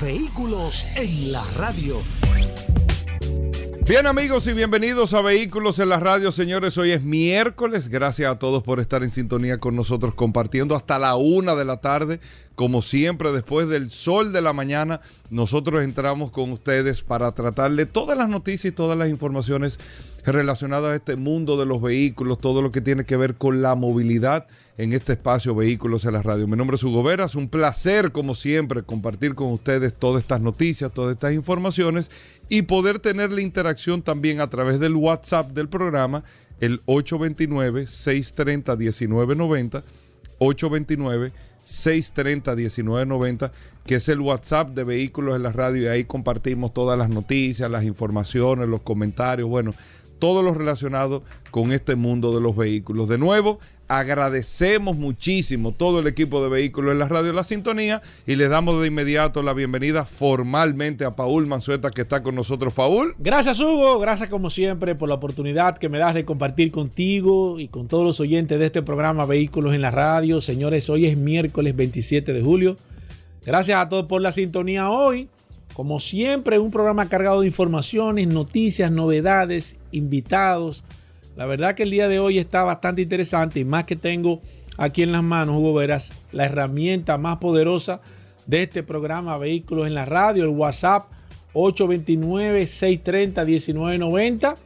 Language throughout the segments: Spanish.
Vehículos en la radio. Bien amigos y bienvenidos a Vehículos en la Radio, señores. Hoy es miércoles. Gracias a todos por estar en sintonía con nosotros compartiendo hasta la una de la tarde. Como siempre, después del sol de la mañana, nosotros entramos con ustedes para tratarle todas las noticias y todas las informaciones relacionadas a este mundo de los vehículos, todo lo que tiene que ver con la movilidad en este espacio Vehículos en la Radio. Mi nombre es Hugo Veras, un placer como siempre compartir con ustedes todas estas noticias, todas estas informaciones y poder tener la interacción también a través del WhatsApp del programa, el 829-630-1990, 829-630-1990, que es el WhatsApp de Vehículos en la Radio y ahí compartimos todas las noticias, las informaciones, los comentarios, bueno, todo lo relacionado con este mundo de los vehículos. De nuevo, agradecemos muchísimo todo el equipo de vehículos en la radio La Sintonía y le damos de inmediato la bienvenida formalmente a Paul Manzueta que está con nosotros. Paul. Gracias Hugo, gracias como siempre por la oportunidad que me das de compartir contigo y con todos los oyentes de este programa Vehículos en la radio. Señores, hoy es miércoles 27 de julio. Gracias a todos por la sintonía hoy. Como siempre, un programa cargado de informaciones, noticias, novedades, invitados. La verdad que el día de hoy está bastante interesante y más que tengo aquí en las manos, Hugo Veras, la herramienta más poderosa de este programa Vehículos en la Radio, el WhatsApp 829-630-1990.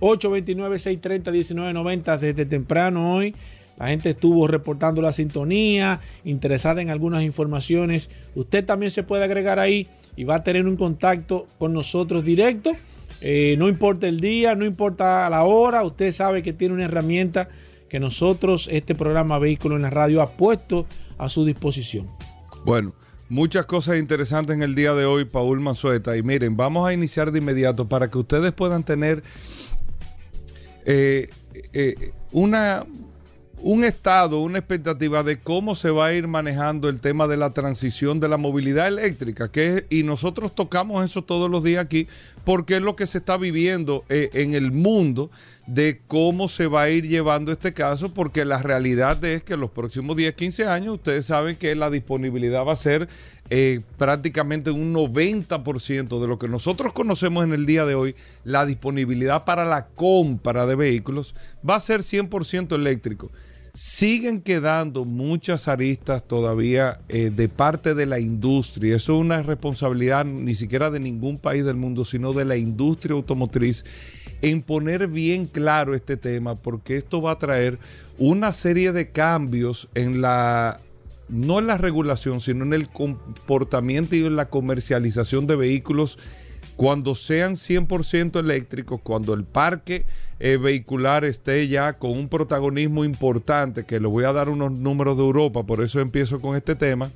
829-630-1990 desde temprano hoy. La gente estuvo reportando la sintonía, interesada en algunas informaciones. Usted también se puede agregar ahí y va a tener un contacto con nosotros directo. Eh, no importa el día, no importa la hora, usted sabe que tiene una herramienta que nosotros, este programa Vehículo en la Radio, ha puesto a su disposición. Bueno, muchas cosas interesantes en el día de hoy, Paul Manzueta. Y miren, vamos a iniciar de inmediato para que ustedes puedan tener eh, eh, una, un estado, una expectativa de cómo se va a ir manejando el tema de la transición de la movilidad eléctrica, que y nosotros tocamos eso todos los días aquí, porque es lo que se está viviendo eh, en el mundo de cómo se va a ir llevando este caso, porque la realidad es que en los próximos 10, 15 años ustedes saben que la disponibilidad va a ser eh, prácticamente un 90% de lo que nosotros conocemos en el día de hoy, la disponibilidad para la compra de vehículos va a ser 100% eléctrico siguen quedando muchas aristas todavía eh, de parte de la industria. Eso es una responsabilidad ni siquiera de ningún país del mundo, sino de la industria automotriz en poner bien claro este tema, porque esto va a traer una serie de cambios en la no en la regulación, sino en el comportamiento y en la comercialización de vehículos cuando sean 100% eléctricos, cuando el parque eh, vehicular esté ya con un protagonismo importante, que le voy a dar unos números de Europa, por eso empiezo con este tema,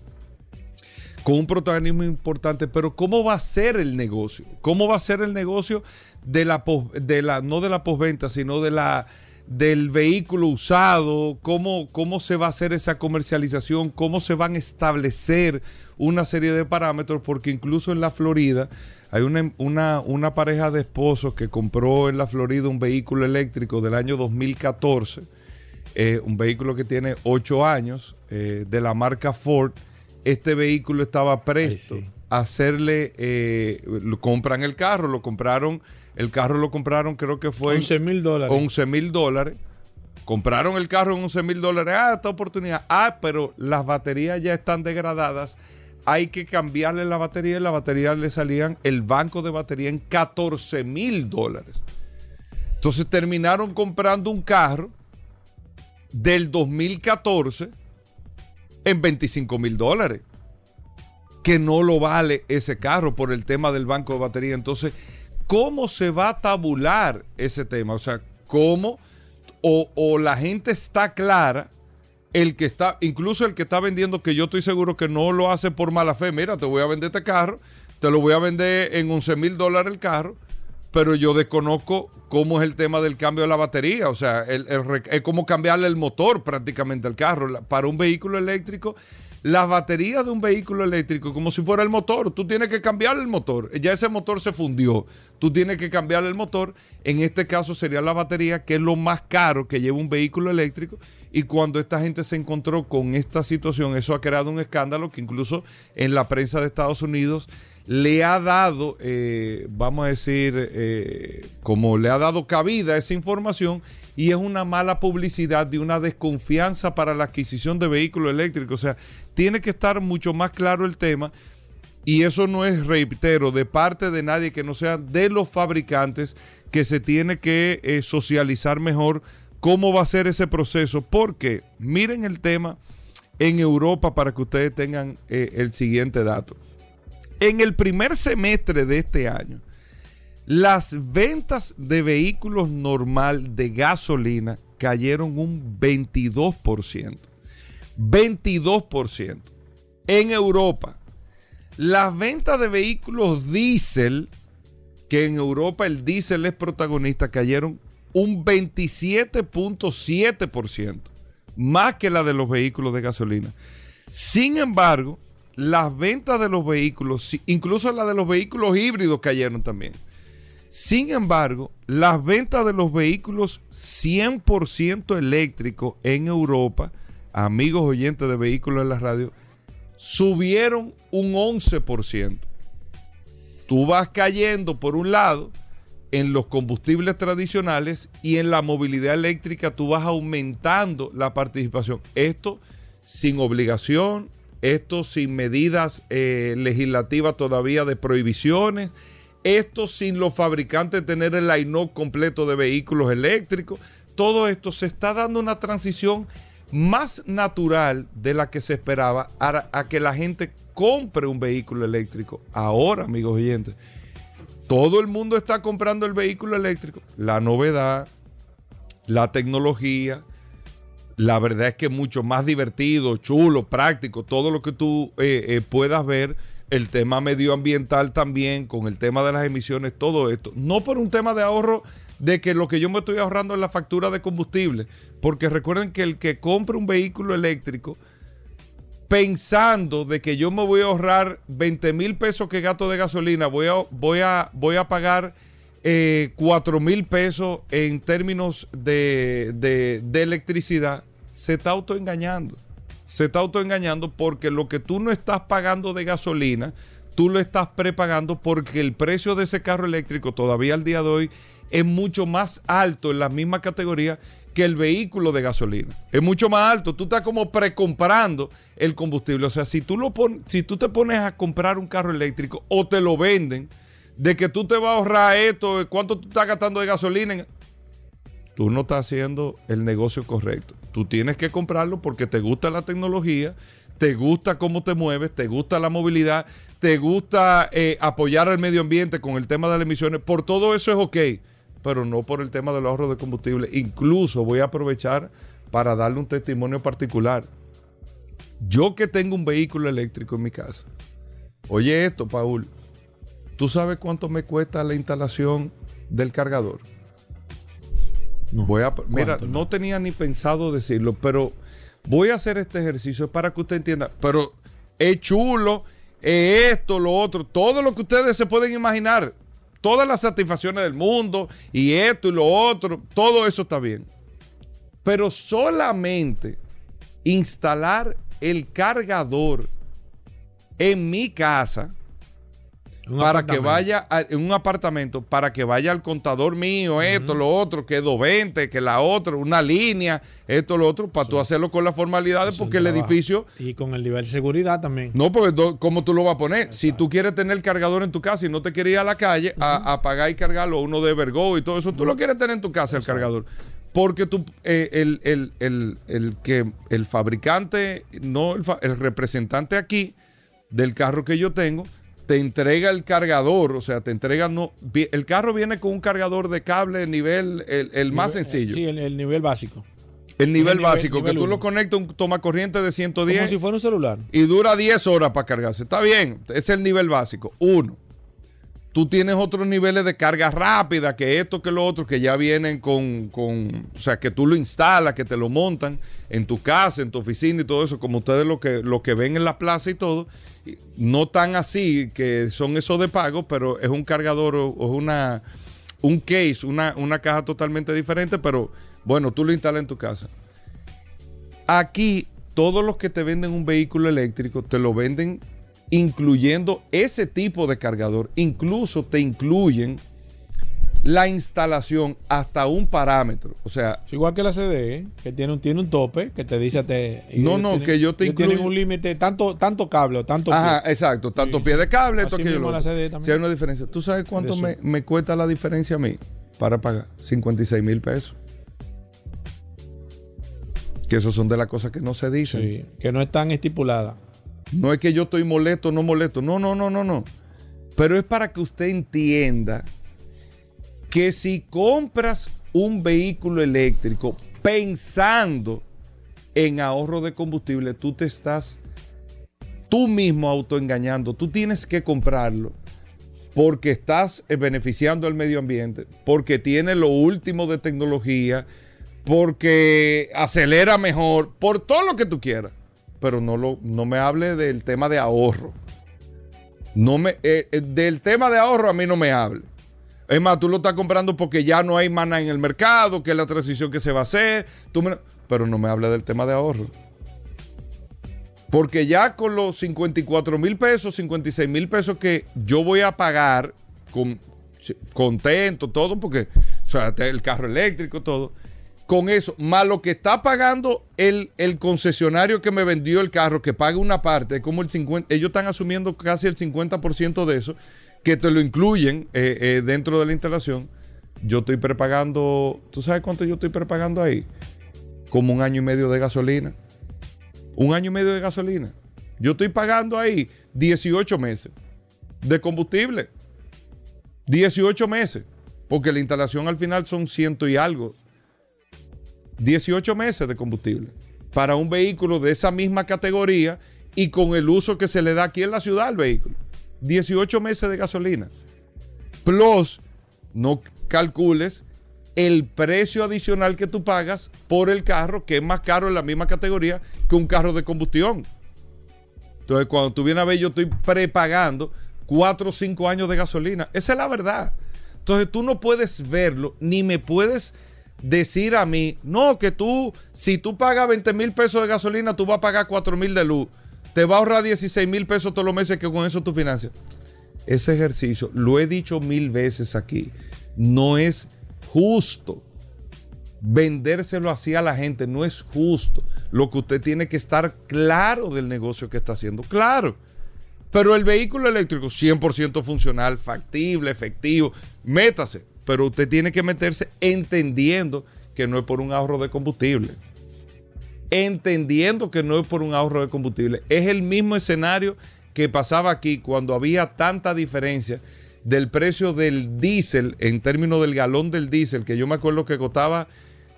con un protagonismo importante, pero ¿cómo va a ser el negocio? ¿Cómo va a ser el negocio de la, de la no de la postventa, sino de la del vehículo usado, cómo, cómo se va a hacer esa comercialización, cómo se van a establecer una serie de parámetros, porque incluso en la Florida hay una, una, pareja de esposos que compró en la Florida un vehículo eléctrico del año 2014, eh, un vehículo que tiene 8 años, eh, de la marca Ford. Este vehículo estaba presto a hacerle, eh, lo compran el carro, lo compraron, el carro lo compraron creo que fue 11 mil dólares. 11 mil dólares. Compraron el carro en 11 mil dólares. Ah, esta oportunidad. Ah, pero las baterías ya están degradadas hay que cambiarle la batería y la batería le salían el banco de batería en 14 mil dólares. Entonces terminaron comprando un carro del 2014 en 25 mil dólares. Que no lo vale ese carro por el tema del banco de batería. Entonces, ¿cómo se va a tabular ese tema? O sea, ¿cómo o, o la gente está clara el que está, incluso el que está vendiendo, que yo estoy seguro que no lo hace por mala fe. Mira, te voy a vender este carro, te lo voy a vender en 11 mil dólares el carro, pero yo desconozco cómo es el tema del cambio de la batería. O sea, es como cambiarle el motor prácticamente al carro. Para un vehículo eléctrico las baterías de un vehículo eléctrico como si fuera el motor. Tú tienes que cambiar el motor. Ya ese motor se fundió. Tú tienes que cambiar el motor. En este caso sería la batería, que es lo más caro que lleva un vehículo eléctrico. Y cuando esta gente se encontró con esta situación, eso ha creado un escándalo que incluso en la prensa de Estados Unidos le ha dado, eh, vamos a decir, eh, como le ha dado cabida a esa información y es una mala publicidad de una desconfianza para la adquisición de vehículos eléctricos. O sea, tiene que estar mucho más claro el tema y eso no es, reitero, de parte de nadie que no sea de los fabricantes que se tiene que eh, socializar mejor cómo va a ser ese proceso. Porque miren el tema en Europa para que ustedes tengan eh, el siguiente dato. En el primer semestre de este año, las ventas de vehículos normal de gasolina cayeron un 22%. 22%. En Europa, las ventas de vehículos diésel, que en Europa el diésel es protagonista, cayeron un 27.7%, más que la de los vehículos de gasolina. Sin embargo, las ventas de los vehículos, incluso la de los vehículos híbridos cayeron también. Sin embargo, las ventas de los vehículos 100% eléctricos en Europa, amigos oyentes de vehículos en la radio, subieron un 11%. Tú vas cayendo por un lado en los combustibles tradicionales y en la movilidad eléctrica tú vas aumentando la participación. Esto sin obligación, esto sin medidas eh, legislativas todavía de prohibiciones esto sin los fabricantes tener el line completo de vehículos eléctricos. Todo esto se está dando una transición más natural de la que se esperaba a, que la gente compre un vehículo eléctrico. Ahora, amigos oyentes, todo el mundo está comprando el vehículo eléctrico. La novedad, la tecnología, la verdad es que es mucho más divertido, chulo, práctico, todo lo que tú eh, eh, puedas ver el tema medioambiental también, con el tema de las emisiones, todo esto. No por un tema de ahorro de que lo que yo me estoy ahorrando es la factura de combustible, porque recuerden que el que compra un vehículo eléctrico, pensando de que yo me voy a ahorrar 20 mil pesos que gasto de gasolina, voy a, voy a, voy a pagar eh, 4 mil pesos en términos de, de electricidad, se está autoengañando. Se está autoengañando porque lo que tú no estás pagando de gasolina, tú lo estás prepagando porque el precio de ese carro eléctrico todavía al día de hoy es mucho más alto en la misma categoría que el vehículo de gasolina. Es mucho más alto. Tú estás como precomprando el combustible. O sea, si tú, lo si tú te pones a comprar un carro eléctrico o te lo venden, de que tú te vas a ahorrar esto, cuánto tú estás gastando de gasolina, tú no estás haciendo el negocio correcto. Tú tienes que comprarlo porque te gusta la tecnología, te gusta cómo te mueves, te gusta la movilidad, te gusta eh, apoyar al medio ambiente con el tema de las emisiones. Por todo eso es ok, pero no por el tema del ahorro de combustible. Incluso voy a aprovechar para darle un testimonio particular. Yo que tengo un vehículo eléctrico en mi casa. Oye esto, Paul. ¿Tú sabes cuánto me cuesta la instalación del cargador? voy a, mira, no tenía ni pensado decirlo, pero voy a hacer este ejercicio para que usted entienda. Pero es chulo, es esto, lo otro, todo lo que ustedes se pueden imaginar, todas las satisfacciones del mundo y esto y lo otro, todo eso está bien. Pero solamente instalar el cargador en mi casa para que vaya en un apartamento, para que vaya al contador mío, esto, lo otro, que 220, que la otra, una línea, esto, lo otro, para tú hacerlo con las formalidades, porque el edificio. Y con el nivel de seguridad también. No, porque ¿cómo tú lo vas a poner? Si tú quieres tener el cargador en tu casa y no te quieres ir a la calle a, pagar y cargarlo, uno de Vergo y todo eso, tú lo quieres tener en tu casa, el cargador. Porque tú, eh, el, el, que el fabricante, no el representante aquí del carro que yo tengo, te entrega el cargador, o sea, te entrega, no, el carro viene con un cargador de cable nivel, el, más sencillo. Sí, el, nivel básico. El nivel, nivel- básico, nivel que tú uno. lo conectas a un toma corriente de 110 Como si fuera un celular. y dura 10 horas para cargarse. Está bien, es el nivel básico. Uno. Tú tienes otros niveles de carga rápida, que esto, que lo otro, que ya vienen con, con- o sea, que tú lo instalas, que te lo montan en tu casa, en tu oficina y todo eso, como ustedes lo que, lo que ven en la plaza y todo. No tan así, que son esos de pago, pero es un cargador o, o una, un case, una, una caja totalmente diferente, pero bueno, tú lo instalas en tu casa. Aquí, todos los que te venden un vehículo eléctrico te lo venden incluyendo ese tipo de cargador. Incluso te incluyen la instalación hasta un parámetro. O sea, Es igual que la CDE, que tiene un, tiene un tope que te dice te, No, no, tienen- que yo te ellos tienen incluyo- un límite, tanto, tanto cable o tanto ajá, pie. exacto, tanto Sí, pie de cable, esto lo. Si hay una diferencia. ¿Tú sabes cuánto me, me cuesta la diferencia a mí para pagar? 56 mil pesos. Que esos son de las cosas que no se dicen. Sí, que no es tan estipulada. No es que yo estoy molesto, no molesto. No, no, no, no, no. Pero es para que usted entienda que si compras un vehículo eléctrico pensando en ahorro de combustible, tú te estás tú mismo autoengañando. Tú tienes que comprarlo porque estás eh, beneficiando al medio ambiente, porque tiene lo último de tecnología, porque acelera mejor, por todo lo que tú quieras. Pero no, lo, no me hable del tema de ahorro. No me, eh, eh, del tema de ahorro a mí no me hable. Es más, tú lo estás comprando porque ya no hay mana en el mercado, que es la transición que se va a hacer. Tú pero no me hable del tema de ahorro. Porque ya con los 54 mil pesos, 56 mil pesos que yo voy a pagar, con, contento, todo, porque, o sea, el carro eléctrico, todo, con eso, más lo que está pagando el, el concesionario que me vendió el carro, que paga una parte, como el 50, ellos están asumiendo casi el 50% de eso, que te lo incluyen eh, eh, dentro de la instalación. Yo estoy prepagando, ¿tú sabes cuánto yo estoy prepagando ahí? Como un año y medio de gasolina. Un año y medio de gasolina. Yo estoy pagando ahí 18 meses de combustible. 18 meses. Porque la instalación al final son ciento y algo. 18 meses de combustible. Para un vehículo de esa misma categoría y con el uso que se le da aquí en la ciudad al vehículo. 18 meses de gasolina. Plus, no calcules el precio adicional que tú pagas por el carro, que es más caro en la misma categoría que un carro de combustión. Entonces, cuando tú vienes a ver, yo estoy prepagando 4 o 5 años de gasolina. Esa es la verdad. Entonces, tú no puedes verlo, ni me puedes decir a mí, no, que tú, si tú pagas 20 mil pesos de gasolina, tú vas a pagar 4 mil de luz. Te va a ahorrar 16 mil pesos todos los meses que con eso tú financias. Ese ejercicio, lo he dicho mil veces aquí, no es justo. Vendérselo así a la gente no es justo. Lo que usted tiene que estar claro del negocio que está haciendo. Claro. Pero el vehículo eléctrico 100% funcional, factible, efectivo, métase. Pero usted tiene que meterse entendiendo que no es por un ahorro de combustible. Entendiendo que no es por un ahorro de combustible. Es el mismo escenario que pasaba aquí cuando había tanta diferencia del precio del diésel en términos del galón del diésel, que yo me acuerdo que costaba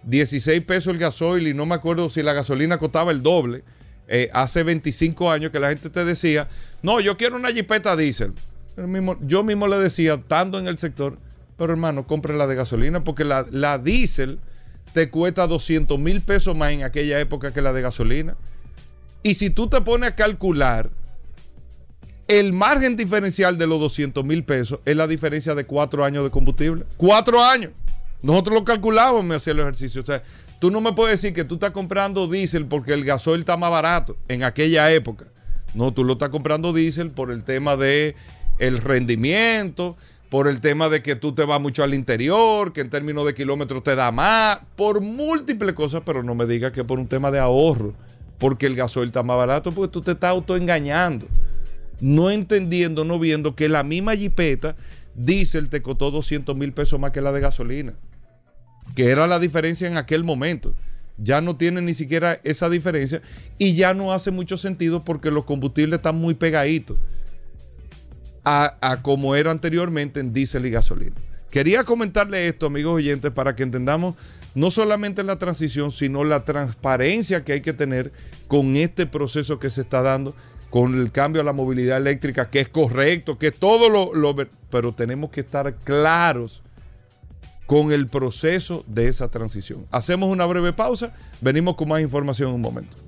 16 pesos el gasoil y no me acuerdo si la gasolina costaba el doble. eh, hace 25 años que la gente te decía, no, yo quiero una jipeta diésel. Yo mismo le decía, estando en el sector, pero hermano, compre la de gasolina porque la, la diésel te cuesta 200 mil pesos más en aquella época que la de gasolina. Y si tú te pones a calcular, el margen diferencial de los 200 mil pesos es la diferencia de cuatro años de combustible. Cuatro años. Nosotros lo calculábamos me hacía el ejercicio. O sea, tú no me puedes decir que tú estás comprando diésel porque el gasoil está más barato en aquella época. No, tú lo estás comprando diésel por el tema de el rendimiento, por el tema de que tú te vas mucho al interior, que en términos de kilómetros te da más, por múltiples cosas, pero no me digas que por un tema de ahorro, porque el gasoil está más barato, porque tú te estás autoengañando no entendiendo, no viendo que la misma jipeta diésel te costó 200 mil pesos más que la de gasolina, que era la diferencia en aquel momento. Ya no tiene ni siquiera esa diferencia y ya no hace mucho sentido porque los combustibles están muy pegaditos a, como era anteriormente en diésel y gasolina. Quería comentarle esto, amigos oyentes, para que entendamos no solamente la transición, sino la transparencia que hay que tener con este proceso que se está dando, con el cambio a la movilidad eléctrica, que es correcto, que todo lo, lo pero tenemos que estar claros con el proceso de esa transición. Hacemos una breve pausa, venimos con más información en un momento.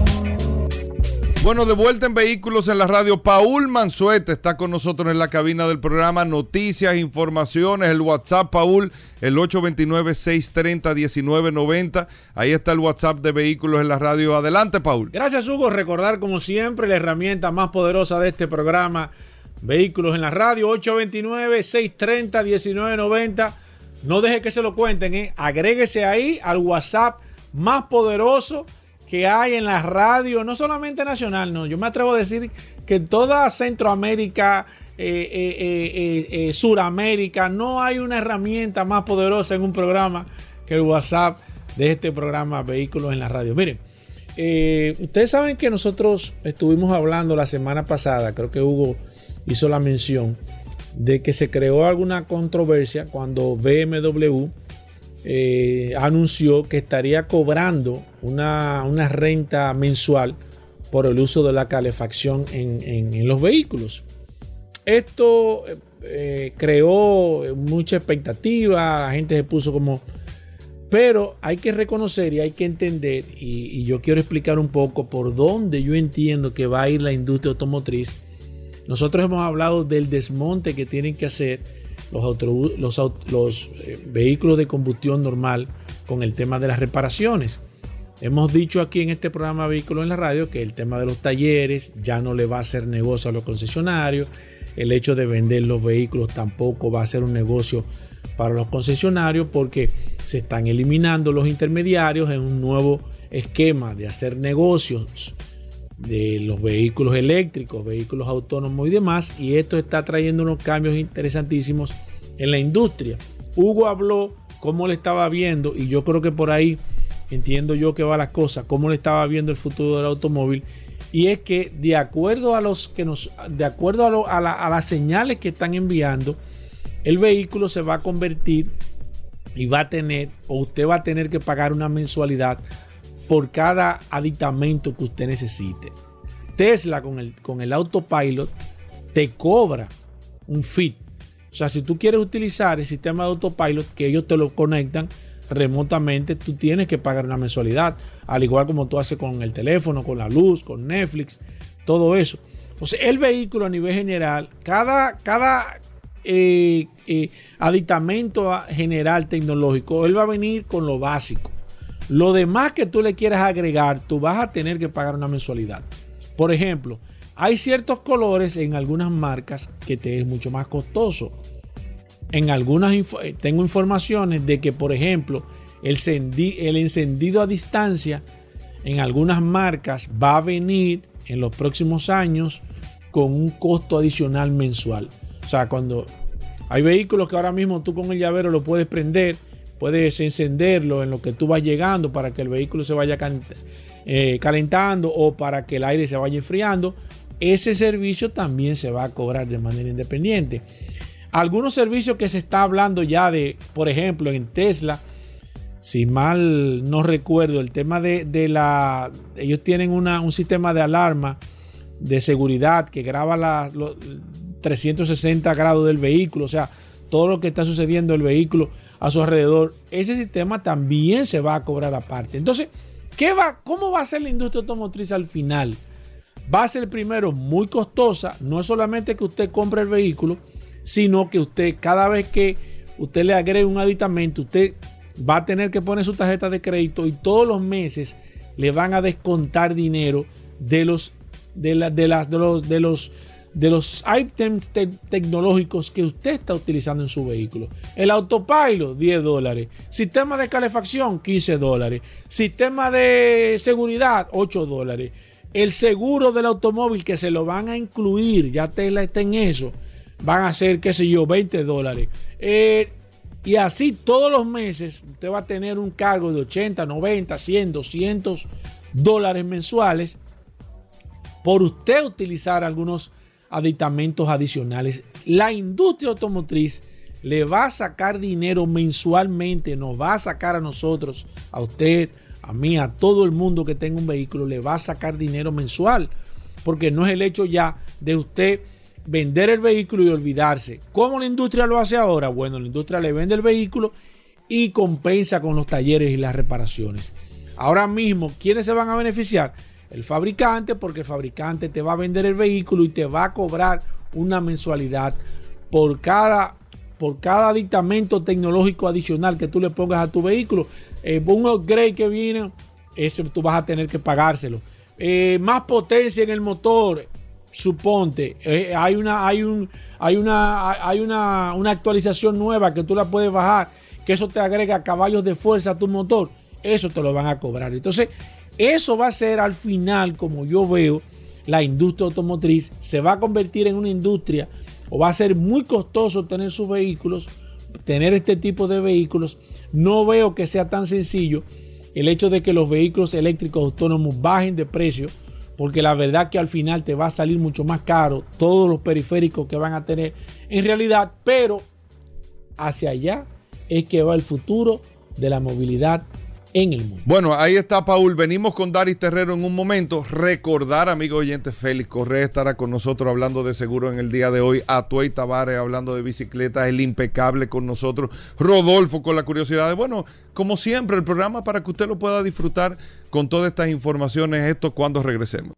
Bueno, de vuelta en Vehículos en la Radio, Paul Manzuete está con nosotros en la cabina del programa. Noticias, informaciones, el WhatsApp, Paul, el 829-630-1990. Ahí está el WhatsApp de Vehículos en la Radio. Adelante, Paul. Gracias, Hugo. Recordar, como siempre, la herramienta más poderosa de este programa, Vehículos en la Radio, 829-630-1990. No deje que se lo cuenten, ¿eh? Agréguese ahí al WhatsApp más poderoso que hay en la radio, no solamente nacional, no, yo me atrevo a decir que toda Centroamérica, eh, eh, eh, Suramérica, no hay una herramienta más poderosa en un programa que el WhatsApp de este programa Vehículos en la Radio. Miren, ustedes saben que nosotros estuvimos hablando la semana pasada, creo que Hugo hizo la mención, de que se creó alguna controversia cuando BMW eh, anunció que estaría cobrando una, renta mensual por el uso de la calefacción en, los vehículos. Esto eh, creó mucha expectativa, la gente se puso como... Pero hay que reconocer y hay que entender, y yo quiero explicar un poco por dónde yo entiendo que va a ir la industria automotriz. Nosotros hemos hablado del desmonte que tienen que hacer los, los, eh, vehículos de combustión normal con el tema de las reparaciones. Hemos dicho aquí en este programa Vehículos en la Radio que el tema de los talleres ya no le va a hacer negocio a los concesionarios. El hecho de vender los vehículos tampoco va a ser un negocio para los concesionarios porque se están eliminando los intermediarios en un nuevo esquema de hacer negocios de los vehículos eléctricos, vehículos autónomos y demás. Y esto está trayendo unos cambios interesantísimos en la industria. Hugo habló cómo le estaba viendo y yo creo que por ahí entiendo yo que va la cosa, cómo le estaba viendo el futuro del automóvil. Y es que de acuerdo a los que nos, de acuerdo a, a las señales que están enviando, el vehículo se va a convertir y va a tener, o usted va a tener que pagar una mensualidad por cada aditamento que usted necesite. Tesla con el, con el autopilot te cobra un fit. O sea, si tú quieres utilizar el sistema de autopilot que ellos te lo conectan remotamente, tú tienes que pagar una mensualidad, al igual como tú haces con el teléfono, con la luz, con Netflix, todo eso. O sea, el vehículo a nivel general, cada, cada eh, eh, aditamento general tecnológico, él va a venir con lo básico. Lo demás que tú le quieras agregar, tú vas a tener que pagar una mensualidad. Por ejemplo, hay ciertos colores en algunas marcas que te es mucho más costoso. En algunas eh, tengo informaciones de que, por ejemplo, el, el encendido a distancia en algunas marcas va a venir en los próximos años con un costo adicional mensual. O sea, cuando hay vehículos que ahora mismo tú con el llavero lo puedes prender puedes encenderlo en lo que tú vas llegando para que el vehículo se vaya eh, calentando o para que el aire se vaya enfriando. Ese servicio también se va a cobrar de manera independiente. Algunos servicios que se está hablando ya de, por ejemplo, en Tesla, si mal no recuerdo, el tema de, la... Ellos tienen un sistema de alarma de seguridad que graba los 360 grados del vehículo, o sea, todo lo que está sucediendo en el vehículo a su alrededor, ese sistema también se va a cobrar aparte. Entonces, ¿qué va, ¿cómo va a ser la industria automotriz al final? Va a ser primero muy costosa, no es solamente que usted compre el vehículo, sino que usted cada vez que usted le agregue un aditamento, usted va a tener que poner su tarjeta de crédito y todos los meses le van a descontar dinero de los de, de las de los de los de los items tecnológicos que usted está utilizando en su vehículo. El autopilot, 10 dólares. Sistema de calefacción, 15 dólares. Sistema de seguridad, 8 dólares. El seguro del automóvil que se lo van a incluir, ya Tesla está en eso, van a ser, qué sé yo, 20 dólares. Eh, y así todos los meses usted va a tener un cargo de 80, 90, 100, 200 dólares mensuales por usted utilizar algunos aditamentos adicionales. La industria automotriz le va a sacar dinero mensualmente, nos va a sacar a nosotros, a usted, a mí, a todo el mundo que tenga un vehículo, le va a sacar dinero mensual. Porque no es el hecho ya de usted vender el vehículo y olvidarse. ¿Cómo la industria lo hace ahora? Bueno, la industria le vende el vehículo y compensa con los talleres y las reparaciones. Ahora mismo, ¿quiénes se van a beneficiar? El fabricante, porque el fabricante te va a vender el vehículo y te va a cobrar una mensualidad por cada, por cada aditamento tecnológico adicional que tú le pongas a tu vehículo. Eh, un upgrade que viene, ese tú vas a tener que pagárselo. Eh, más potencia en el motor, suponte, eh, hay una, hay un, hay una, hay una, una actualización nueva que tú la puedes bajar, que eso te agrega caballos de fuerza a tu motor, eso te lo van a cobrar. Entonces, eso va a ser al final, como yo veo, la industria automotriz se va a convertir en una industria o va a ser muy costoso tener sus vehículos, tener este tipo de vehículos. No veo que sea tan sencillo el hecho de que los vehículos eléctricos autónomos bajen de precio, porque la verdad que al final te va a salir mucho más caro todos los periféricos que van a tener en realidad, pero hacia allá es que va el futuro de la movilidad en el mundo. Bueno, ahí está Paul. Venimos con Daris Terrero en un momento. Recordar, amigo oyente, Félix Correa estará con nosotros hablando de seguro en el día de hoy. Atuey Tavares hablando de bicicletas, el impecable con nosotros. Rodolfo con la curiosidad. De, bueno, como siempre, el programa para que usted lo pueda disfrutar con todas estas informaciones. Esto cuando regresemos.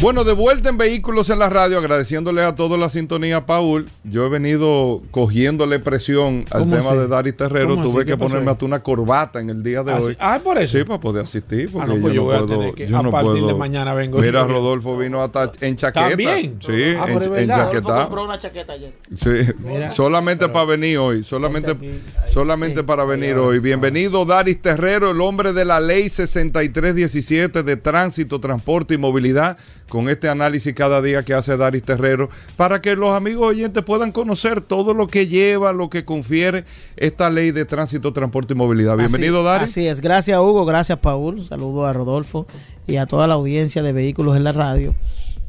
Bueno, de vuelta en Vehículos en la Radio, agradeciéndole a todos la sintonía, Paul. Yo he venido cogiéndole presión al tema de Daris Terrero. Tuve que ponerme hasta una corbata en el día de hoy. Ah, por eso. Sí, para poder asistir. Porque ah, no, pues yo, no puedo. Que, yo a no partir puedo. de mañana vengo. Mira, Rodolfo vino hasta en chaqueta. ¿También? Sí, ah, en, en, chaqueta. compró una chaqueta ayer. Sí, Mira, solamente para venir hoy. Solamente, aquí, solamente para venir hoy. Bienvenido, Daris Terrero, el hombre de la ley 6317 de tránsito, transporte y movilidad con este análisis cada día que hace Daris Terrero, para que los amigos oyentes puedan conocer todo lo que lleva, lo que confiere esta ley de tránsito, transporte y movilidad. Bienvenido, Daris. Así es, gracias Hugo, gracias Paul, saludo a Rodolfo y a toda la audiencia de Vehículos en la Radio.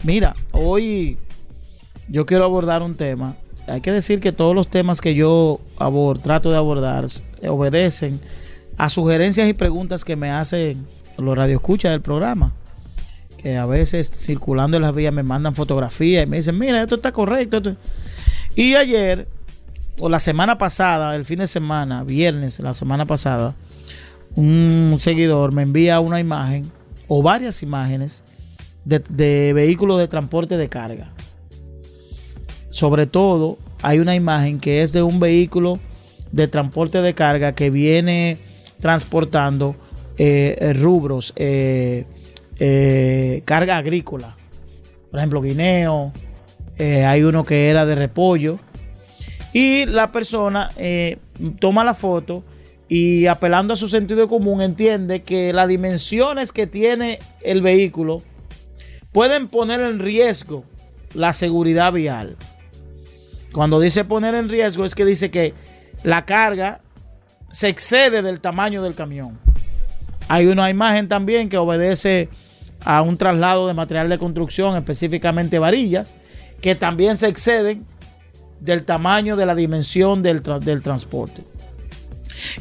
Mira, hoy yo quiero abordar un tema. Hay que decir que todos los temas que yo abordo, trato de abordar obedecen a sugerencias y preguntas que me hacen los radioescuchas del programa a veces circulando en las vías me mandan fotografías y me dicen, mira, esto está correcto. Y ayer, o la semana pasada, el fin de semana, viernes, la semana pasada, un seguidor me envía una imagen o varias imágenes de, de vehículos de transporte de carga. Sobre todo, hay una imagen que es de un vehículo de transporte de carga que viene transportando eh, rubros, eh, eh, carga agrícola. Por ejemplo, guineo. Eh, hay uno que era de repollo. Y la persona eh, toma la foto y apelando a su sentido común entiende que las dimensiones que tiene el vehículo pueden poner en riesgo la seguridad vial. Cuando dice poner en riesgo es que dice que la carga se excede del tamaño del camión. Hay una imagen también que obedece a un traslado de material de construcción, específicamente varillas, que también se exceden del tamaño de la dimensión del, del transporte.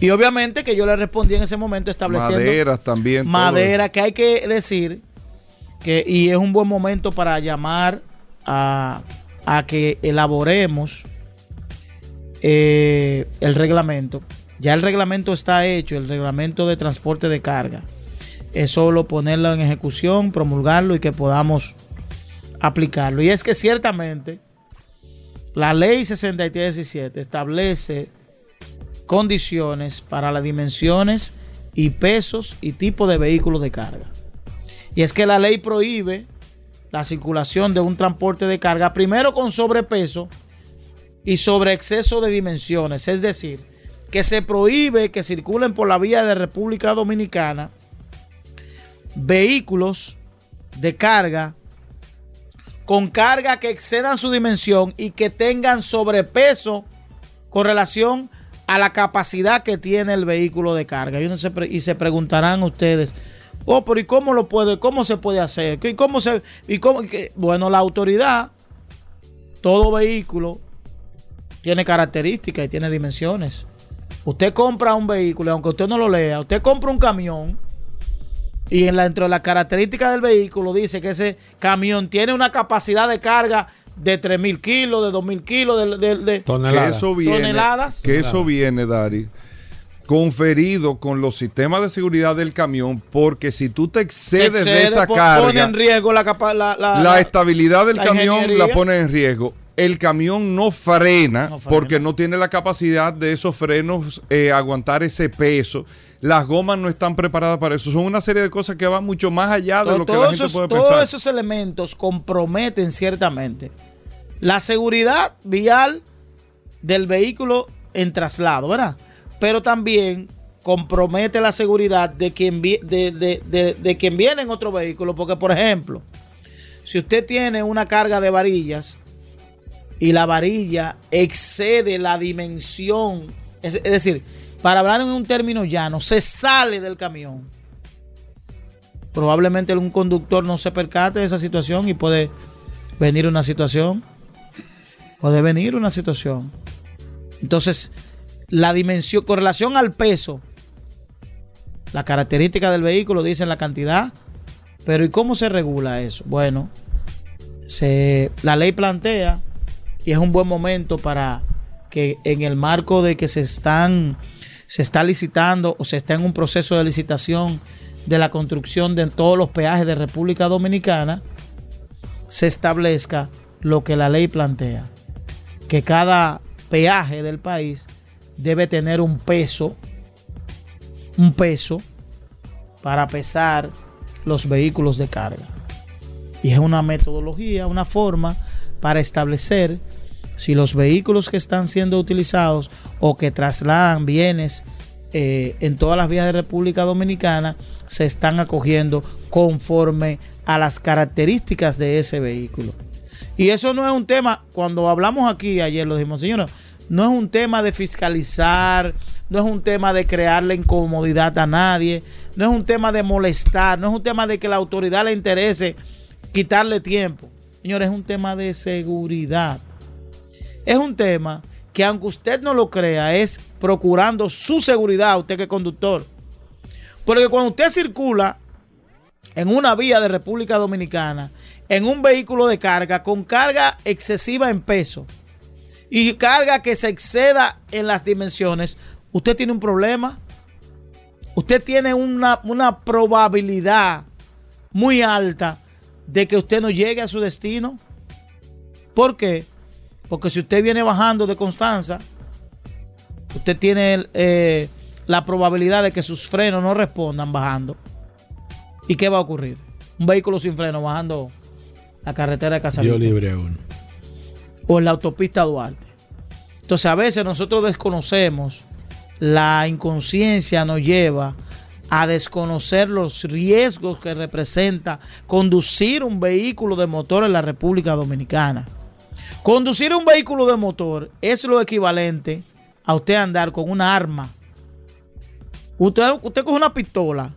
Y obviamente que yo le respondí en ese momento estableciendo maderas también madera que hay que decir que y es un buen momento para llamar a, a que elaboremos eh, el reglamento. Ya el reglamento está hecho, el reglamento de transporte de carga es solo ponerlo en ejecución, promulgarlo y que podamos aplicarlo. Y es que ciertamente la ley 6317 establece condiciones para las dimensiones y pesos y tipo de vehículos de carga. Y es que la ley prohíbe la circulación de un transporte de carga primero con sobrepeso y sobre exceso de dimensiones. Es decir, que se prohíbe que circulen por la vía de República Dominicana vehículos de carga con carga que excedan su dimensión y que tengan sobrepeso con relación a la capacidad que tiene el vehículo de carga. Y, uno se, y se preguntarán ustedes, oh, pero ¿y cómo lo puede, cómo se puede hacer? ¿Y cómo se, y cómo, bueno, la autoridad, todo vehículo tiene características y tiene dimensiones. Usted compra un vehículo, aunque usted no lo lea, usted compra un camión y en la, dentro de las características del vehículo dice que ese camión tiene una capacidad de carga de 3.000 kilos, de 2.000 kilos, de, de- de- Que Toneladas. eso viene, Toneladas. que eso viene, Dari, conferido con los sistemas de seguridad del camión, porque si tú te excedes de esa carga, pone en riesgo la, capa- la, la- la la- estabilidad del la camión ingeniería. la pone en riesgo. El camión no frena, No frena. porque no tiene la capacidad de esos frenos eh, aguantar ese peso. Las gomas no están preparadas para eso. Son una serie de cosas que van mucho más allá de lo que la todos, gente esos, puede todos pensar. esos elementos comprometen ciertamente la seguridad vial del vehículo en traslado, ¿verdad? Pero también compromete la seguridad de quien, de, de- de- de quien viene en otro vehículo. Porque, por ejemplo, si usted tiene una carga de varillas y la varilla excede la dimensión, es, decir, para hablar en un término llano, se sale del camión probablemente un conductor no se percate de esa situación y puede venir una situación. Puede venir una situación. Entonces, la dimensión, con relación al peso, la característica del vehículo dicen la cantidad, pero ¿y cómo se regula eso? Bueno, la ley plantea y es un buen momento para que en el marco de que se están se está licitando o se está en un proceso de licitación de la construcción de todos los peajes de República Dominicana se establezca lo que la ley plantea, que cada peaje del país debe tener un peso, un peso para pesar los vehículos de carga. Y es una metodología, una forma para establecer si los vehículos que están siendo utilizados o que trasladan bienes eh, en todas las vías de República Dominicana se están acogiendo conforme a las características de ese vehículo. Y eso no es un tema, cuando hablamos aquí ayer lo dijimos, señora, no es un tema de fiscalizar, no es un tema de crearle incomodidad a nadie, no es un tema de molestar, no es un tema de que la autoridad le interese quitarle tiempo. Señores, es un tema de seguridad. Es un tema que aunque usted no lo crea, es procurando su seguridad, usted que es conductor. Porque cuando usted circula en una vía de República Dominicana, en un vehículo de carga, con carga excesiva en peso y carga que se exceda en las dimensiones, usted tiene un problema. Usted tiene una, una probabilidad muy alta de que usted no llegue a su destino. ¿Por qué? Porque si usted viene bajando de Constanza, usted tiene eh, la probabilidad de que sus frenos no respondan bajando. ¿Y qué va a ocurrir? Un vehículo sin freno bajando la carretera de Dios Casalito libre a uno. o en la autopista Duarte. Entonces a veces nosotros desconocemos, la inconsciencia nos lleva a desconocer los riesgos que representa conducir un vehículo de motor en la República Dominicana. Conducir un vehículo de motor es lo equivalente a usted andar con una arma. Usted, usted coge una pistola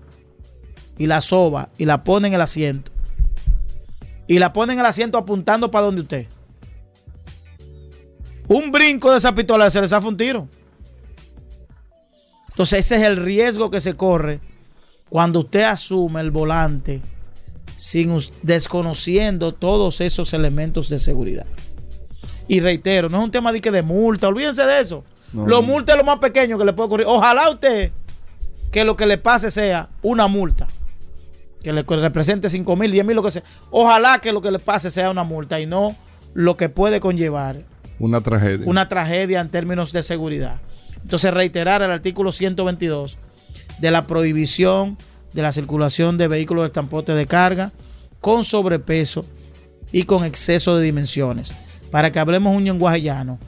y la soba y la pone en el asiento. Y la pone en el asiento apuntando para donde usted. Un brinco de esa pistola se le zafa un tiro. Entonces ese es el riesgo que se corre cuando usted asume el volante sin desconociendo todos esos elementos de seguridad. Y reitero, no es un tema de que de multa, olvídense de eso. No, Lo multa es lo más pequeño que le puede ocurrir. Ojalá usted que lo que le pase sea una multa. Que le represente 5 mil, 10 mil, lo que sea. Ojalá que lo que le pase sea una multa y no lo que puede conllevar Una tragedia. una tragedia en términos de seguridad. Entonces, reiterar el artículo 122 de la prohibición de la circulación de vehículos de transporte de carga con sobrepeso y con exceso de dimensiones. Para que hablemos un lenguaje llano.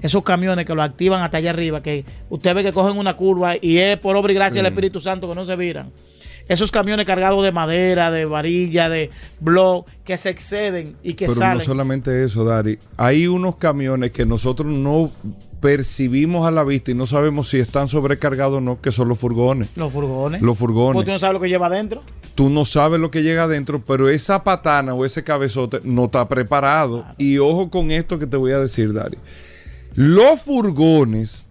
Esos camiones que lo activan hasta allá arriba, que usted ve que cogen una curva y es por obra y gracia del Espíritu Santo que no se viran. esos camiones cargados de madera, de varilla, de blog, que se exceden y que Pero salen. no solamente eso, Dari. Hay unos camiones que nosotros no percibimos a la vista y no sabemos si están sobrecargados o no, que son los furgones. Los furgones. Los furgones. Porque tú no sabes lo que lleva adentro. Tú no sabes lo que llega adentro, pero esa patana o ese cabezote no está preparado. Y ojo con esto que te voy a decir, Dari. Los furgones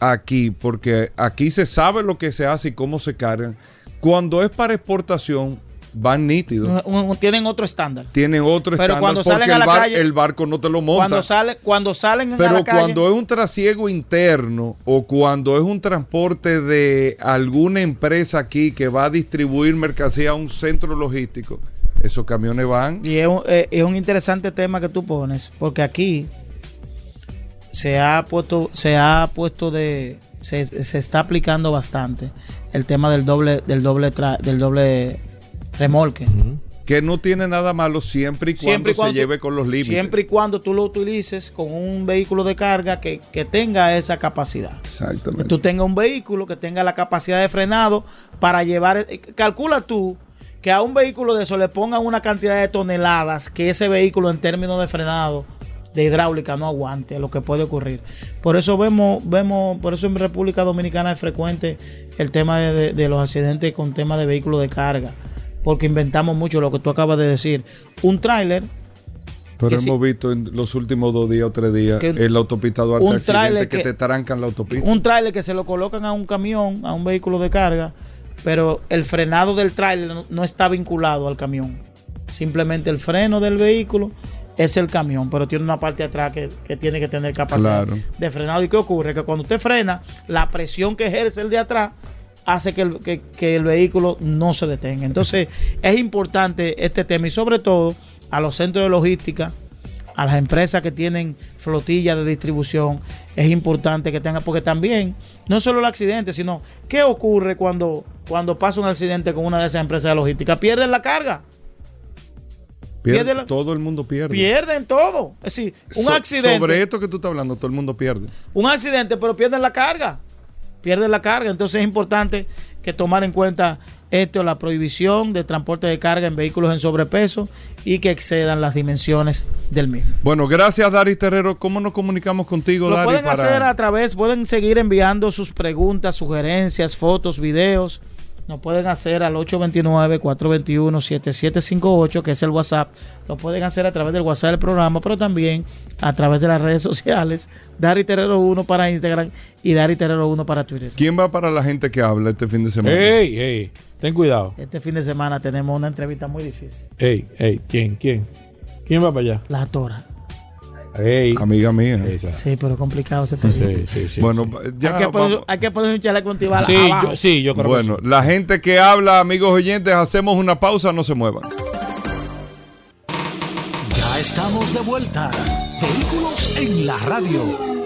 aquí, porque aquí se sabe lo que se hace y cómo se cargan. Cuando es para exportación, van nítidos. Tienen otro estándar. Tienen otro Pero estándar cuando porque salen a el, la bar- calle- el barco no te lo monta. Cuando, sale, cuando salen a Pero la calle, cuando es un trasiego interno o cuando es un transporte de alguna empresa aquí que va a distribuir mercancía a un centro logístico, esos camiones van. Y es un, eh, es un interesante tema que tú pones, porque aquí se ha puesto, se ha puesto de, se, se está aplicando bastante el tema del doble, del doble, tra- del doble remolque. Que no tiene nada malo siempre y cuando, Siempre y cuando se lleve con los límites. Siempre y cuando tú lo utilices con un vehículo de carga que, que tenga esa capacidad. Que Exactamente. tú tengas un vehículo que tenga la capacidad de frenado para llevar. eh, Calcula tú que a un vehículo de eso le pongan una cantidad de toneladas que ese vehículo en términos de frenado de hidráulica no aguante lo que puede ocurrir. Por eso vemos, vemos, por eso en República Dominicana es frecuente el tema de, de- de los accidentes con tema de vehículos de carga. Porque inventamos mucho lo que tú acabas de decir. Un tráiler Pero hemos si- visto en los últimos dos días o tres días en la autopista Duarte un accidentes tráiler que, que- te trancan la autopista. un tráiler que se lo colocan a un camión, a un vehículo de carga, pero el frenado del tráiler no, no está vinculado al camión. Simplemente el freno del vehículo es el camión, pero tiene una parte de atrás que, que tiene que tener capacidad Claro. de frenado. ¿Y qué ocurre? Que cuando usted frena, la presión que ejerce el de atrás hace que el, que- que el vehículo no se detenga. Entonces es importante este tema y sobre todo a los centros de logística, a las empresas que tienen flotillas de distribución, es importante que tengan, porque también, no solo el accidente, sino qué ocurre cuando, cuando pasa un accidente con una de esas empresas de logística, pierden la carga, Pierde- pierde la- todo el mundo pierde. pierden todo. Es decir, un So- accidente, Sobre esto que tú estás hablando, todo el mundo pierde. un accidente, pero pierden la carga, pierden la carga. Entonces es importante que tomar en cuenta esto, la prohibición de transporte de carga en vehículos en sobrepeso y que excedan las dimensiones del mismo. Bueno, gracias, Dari Terrero. ¿Cómo nos comunicamos contigo, Lo Dari? pueden para- hacer a través, pueden seguir enviando sus preguntas, sugerencias, fotos, videos. Nos pueden hacer al 829-421-7758, que es el WhatsApp. Lo pueden hacer a través del WhatsApp del programa, pero también a través de las redes sociales. Dari Terrero 1 para Instagram y Dari Terrero 1 para Twitter. ¿Quién va para la gente que habla este fin de semana? Ey, ey, ten cuidado. Este fin de semana tenemos una entrevista muy difícil. Ey, ey, ¿quién? ¿Quién? ¿Quién va para allá? La Tora. Amiga mía. Esa. Sí, pero complicado ese tema. Sí, sí, sí. bueno, sí. ya hay, que poner, hay que poner un chaleco antibala Sí, yo, sí, yo creo Bueno, que sí. la gente que habla, amigos oyentes, hacemos una pausa, no se muevan. Ya estamos de vuelta. Vehículos en la radio.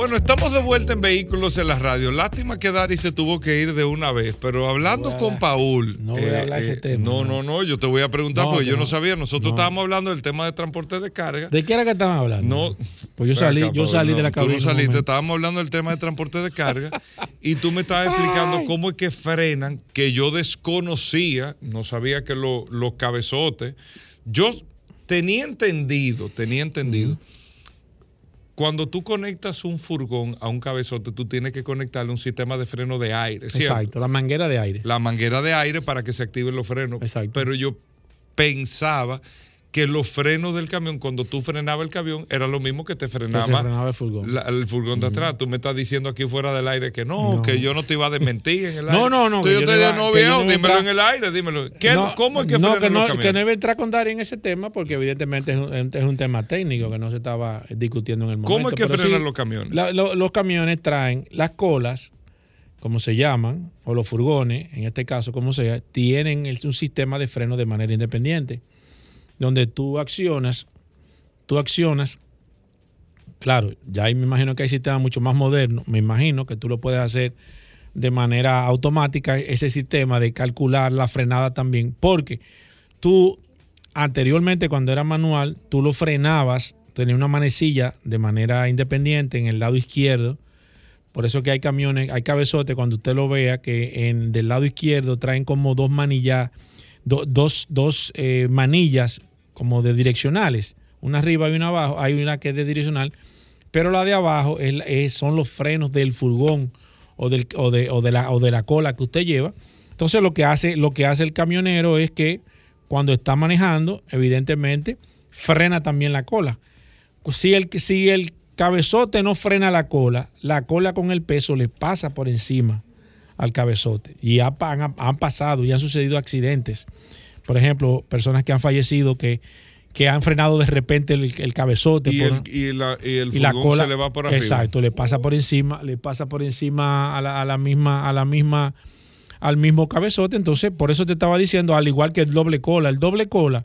Bueno, estamos de vuelta en Vehículos en la Radio. Lástima que Dari se tuvo que ir de una vez, pero hablando No con Paul. no voy a hablar ese tema, No, no. no, no, yo te voy a preguntar No, porque que yo no no. sabía. Nosotros No. estábamos hablando del tema de transporte de carga. ¿De qué era que estaban hablando? No. Pues yo salí, acá, yo Paul, salí no, de la Tú cabina. no un saliste, estábamos hablando del tema de transporte de carga y tú me estabas explicando cómo es que frenan, que yo desconocía, no sabía que lo- los cabezotes. Yo tenía entendido, tenía entendido. Cuando tú conectas un furgón a un cabezote, tú tienes que conectarle un sistema de freno de aire, ¿cierto? Exacto, la manguera de aire. La manguera de aire para que se activen los frenos. Exacto. Pero yo pensaba que los frenos del camión, cuando tú frenabas el camión, era lo mismo que te Que se frenaba frenaba el furgón. la- el furgón de atrás. Tú me estás diciendo aquí fuera del aire que no, No. que yo no te iba a desmentir en el aire. No, no, no, Entonces que yo te digo, no, que viejo, dímelo en el aire, dímelo. ¿Qué- No, ¿Cómo es que no, frenan que los no, camiones? que no iba a entrar con Dari en ese tema porque evidentemente es un, es un tema técnico que no se estaba discutiendo en el momento. ¿Cómo es que Pero frenan sí, los camiones? la- lo- los camiones traen las colas, como se llaman, o los furgones, en este caso, como sea, tienen el- un sistema de freno de manera independiente, donde tú accionas, tú accionas, claro, ya ahí me imagino que hay sistemas mucho más modernos, me imagino que tú lo puedes hacer de manera automática, ese sistema de calcular la frenada también, porque tú anteriormente cuando era manual, tú lo frenabas, tenía una manecilla de manera independiente en el lado izquierdo, Por eso que hay camiones, hay cabezotes, cuando usted lo vea, que en del lado izquierdo traen como dos manillas, do- dos, dos eh, manillas como de direccionales. Una arriba y una abajo. Hay una que es de direccional, pero la de abajo es, son los frenos del furgón o, del, o, de, o, de la, o de la cola que usted lleva. Entonces lo que hace, lo que hace el camionero es que cuando está manejando, evidentemente, frena también la cola. Si el, si el cabezote no frena la cola, la cola con el peso le pasa por encima al cabezote. Y ha- han, han pasado y han sucedido accidentes. Por ejemplo, personas que han fallecido que, que han frenado de repente el, el cabezote. Y por- el, y la, y el y la cola se le va por arriba. exacto le pasa por encima le pasa por encima a la, a la misma a la misma al mismo cabezote entonces por eso te estaba diciendo al igual que el doble cola el doble cola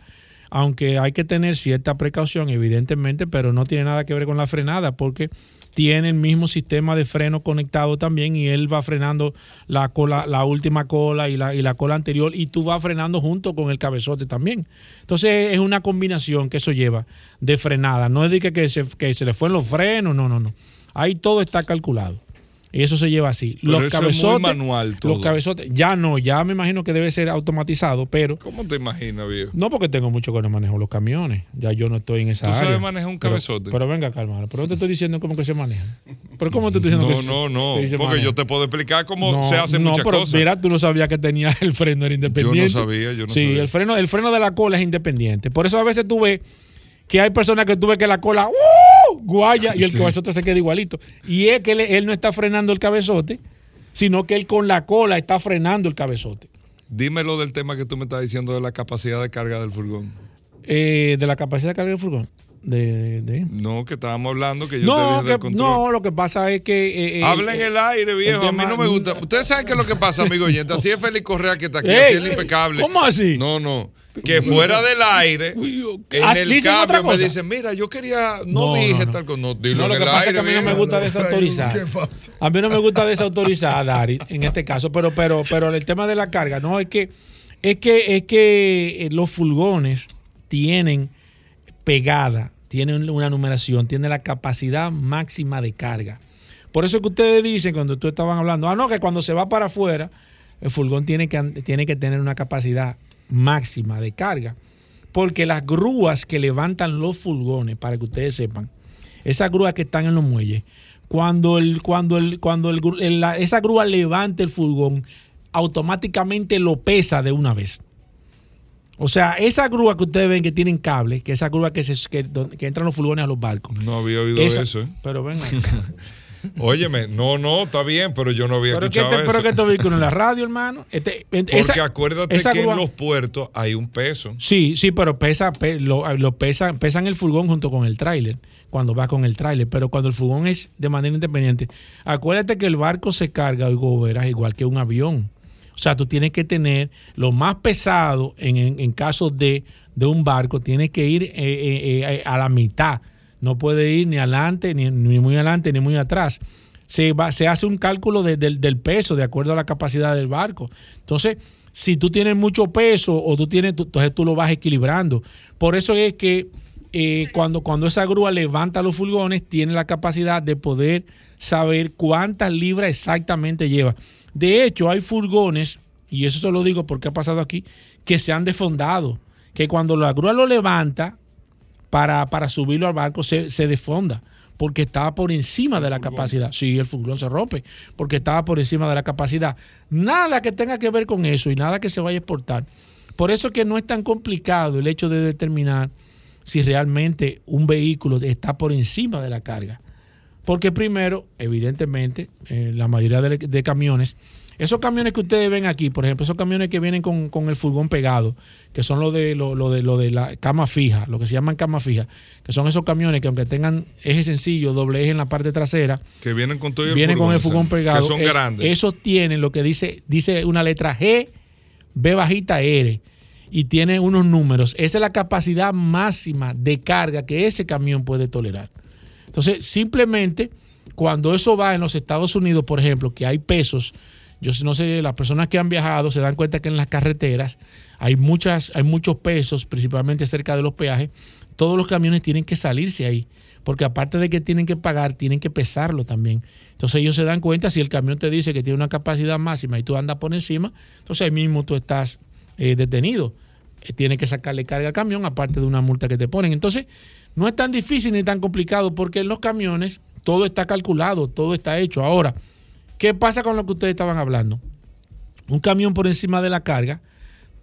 aunque hay que tener cierta precaución evidentemente pero no tiene nada que ver con la frenada porque tiene el mismo sistema de freno conectado también y él va frenando la cola la última cola y la, y la cola anterior y tú vas frenando junto con el cabezote también entonces es una combinación que eso lleva de frenada. No es de que, que se, que se le fueron los frenos, no, no, no. Ahí todo está calculado. Y eso se lleva así. Pero los eso es muy cabezotes. manual todo. Los cabezotes, ya no, ya me imagino que debe ser automatizado, pero ¿Cómo te imaginas, viejo? no porque tengo mucho que no manejo los camiones. Ya yo no estoy en esa ¿Tú área. sabes manejar un cabezote? Pero, venga, calma. Pero no te estoy diciendo cómo que se maneja. Pero cómo te estoy diciendo No, que se- no, no. se Porque yo te puedo explicar cómo No, se hacen no, muchas pero cosas. Mira, tú no sabías que tenía el freno, era independiente. sabía, yo no sí, sabía. el freno, el freno de la cola es independiente. Por eso a veces tú ves que hay personas que tú ves que la cola ¡uh! Guaya y el Sí. cabezote se queda igualito. Y es que él, él no está frenando el cabezote, sino que él con la cola está frenando el cabezote. Dímelo del tema que tú me estás diciendo de la capacidad de carga del furgón. Eh, de la capacidad de carga del furgón. De, de- de- No, que estábamos hablando, que yo te No, dije del que- control. no, lo que pasa es que. eh, eh, Habla en eh, el aire, viejo. el a mí no me gusta. Ustedes saben qué es lo que pasa, amigo oyente. Así es Félix Correa que está aquí, Ey, así es el impecable. ¿Cómo así? No, no. Que fuera del aire, en Ah, el ¿dicen otra cambio me dicen, mira, yo quería, no, No, dije no, no. tal cosa. No, dilo No, lo en que el pasa es que a mí no me gusta desautorizar. ¿Qué pasa? A mí no me gusta desautorizar, Dari, en este caso, pero, pero, pero el tema de la carga, no, es que, es que, es que eh, los furgones tienen pegada, tienen una numeración, tienen la capacidad máxima de carga. Por eso es que ustedes dicen cuando tú estaban hablando, ah, no, que cuando se va para afuera, el furgón tiene que, tiene que tener una capacidad máxima de carga. Porque las grúas que levantan los furgones, para que ustedes sepan, esas grúas que están en los muelles, cuando el, cuando el, cuando el, esa grúa levanta el furgón, automáticamente lo pesa de una vez. O sea, esa grúa que ustedes ven que tienen cable, que esa grúa que, se, que, que entran los furgones a los barcos. No había oído esa- eso, ¿eh? Pero venga. Óyeme, no, no, está bien, pero yo no había pero que escuchado este, pero eso. que estos vehículos en la radio, hermano. Este, Porque esa- acuérdate esa que grúa- en los puertos hay un peso. Sí, sí, pero pesa, pe- lo, lo pesa, pesan el furgón junto con el tráiler, cuando va con el tráiler, pero cuando el furgón es de manera independiente, acuérdate que el barco se carga, oigo, verás, igual que un avión. O sea, tú tienes que tener lo más pesado en, en, en caso de, de un barco, tienes que ir eh, eh, eh, a la mitad. No puede ir ni adelante, ni, ni muy adelante, ni muy atrás. Se, va, se hace un cálculo de- del- del peso de acuerdo a la capacidad del barco. Entonces, si tú tienes mucho peso o tú tienes, entonces tú lo vas equilibrando. Por eso es que cuando, cuando esa grúa levanta los furgones, tiene la capacidad de poder saber cuántas libras exactamente lleva. De hecho, hay furgones, y eso se lo digo porque ha pasado aquí, que se han defondado. Que cuando la grúa lo levanta para, para subirlo al barco, se, se defonda. Porque estaba por encima de la capacidad. Sí, el furgón se rompe. Porque estaba por encima de la capacidad. Nada que tenga que ver con eso y nada que se vaya a exportar. Por eso es que no es tan complicado el hecho de determinar si realmente un vehículo está por encima de la carga. Porque primero, evidentemente, eh, la mayoría de, de camiones, esos camiones que ustedes ven aquí, por ejemplo, esos camiones que vienen con, con el furgón pegado, que son lo de, lo, lo de, lo de la cama fija, lo que se llaman cama fija, que son esos camiones que aunque tengan eje sencillo, doble eje en la parte trasera, Que vienen con todo el vienen con el ese, furgón pegado. Que son Es- grandes. Esos tienen lo que dice, dice una letra G, B bajita R. Y tiene unos números. Esa es la capacidad máxima de carga que ese camión puede tolerar. Entonces, simplemente cuando eso va en los Estados Unidos, por ejemplo, que hay pesos Yo no sé, las personas que han viajado se dan cuenta que en las carreteras hay muchas, hay muchos pesos, principalmente cerca de los peajes. Todos los camiones tienen que salirse ahí, porque aparte de que tienen que pagar, tienen que pesarlo también. Entonces ellos se dan cuenta si el camión te dice que tiene una capacidad máxima y tú andas por encima, entonces ahí mismo tú estás eh, detenido. Eh, tienes que sacarle carga al camión, aparte de una multa que te ponen. Entonces, no es tan difícil ni tan complicado, porque en los camiones todo está calculado, todo está hecho. Ahora, ¿qué pasa con lo que ustedes estaban hablando? Un camión por encima de la carga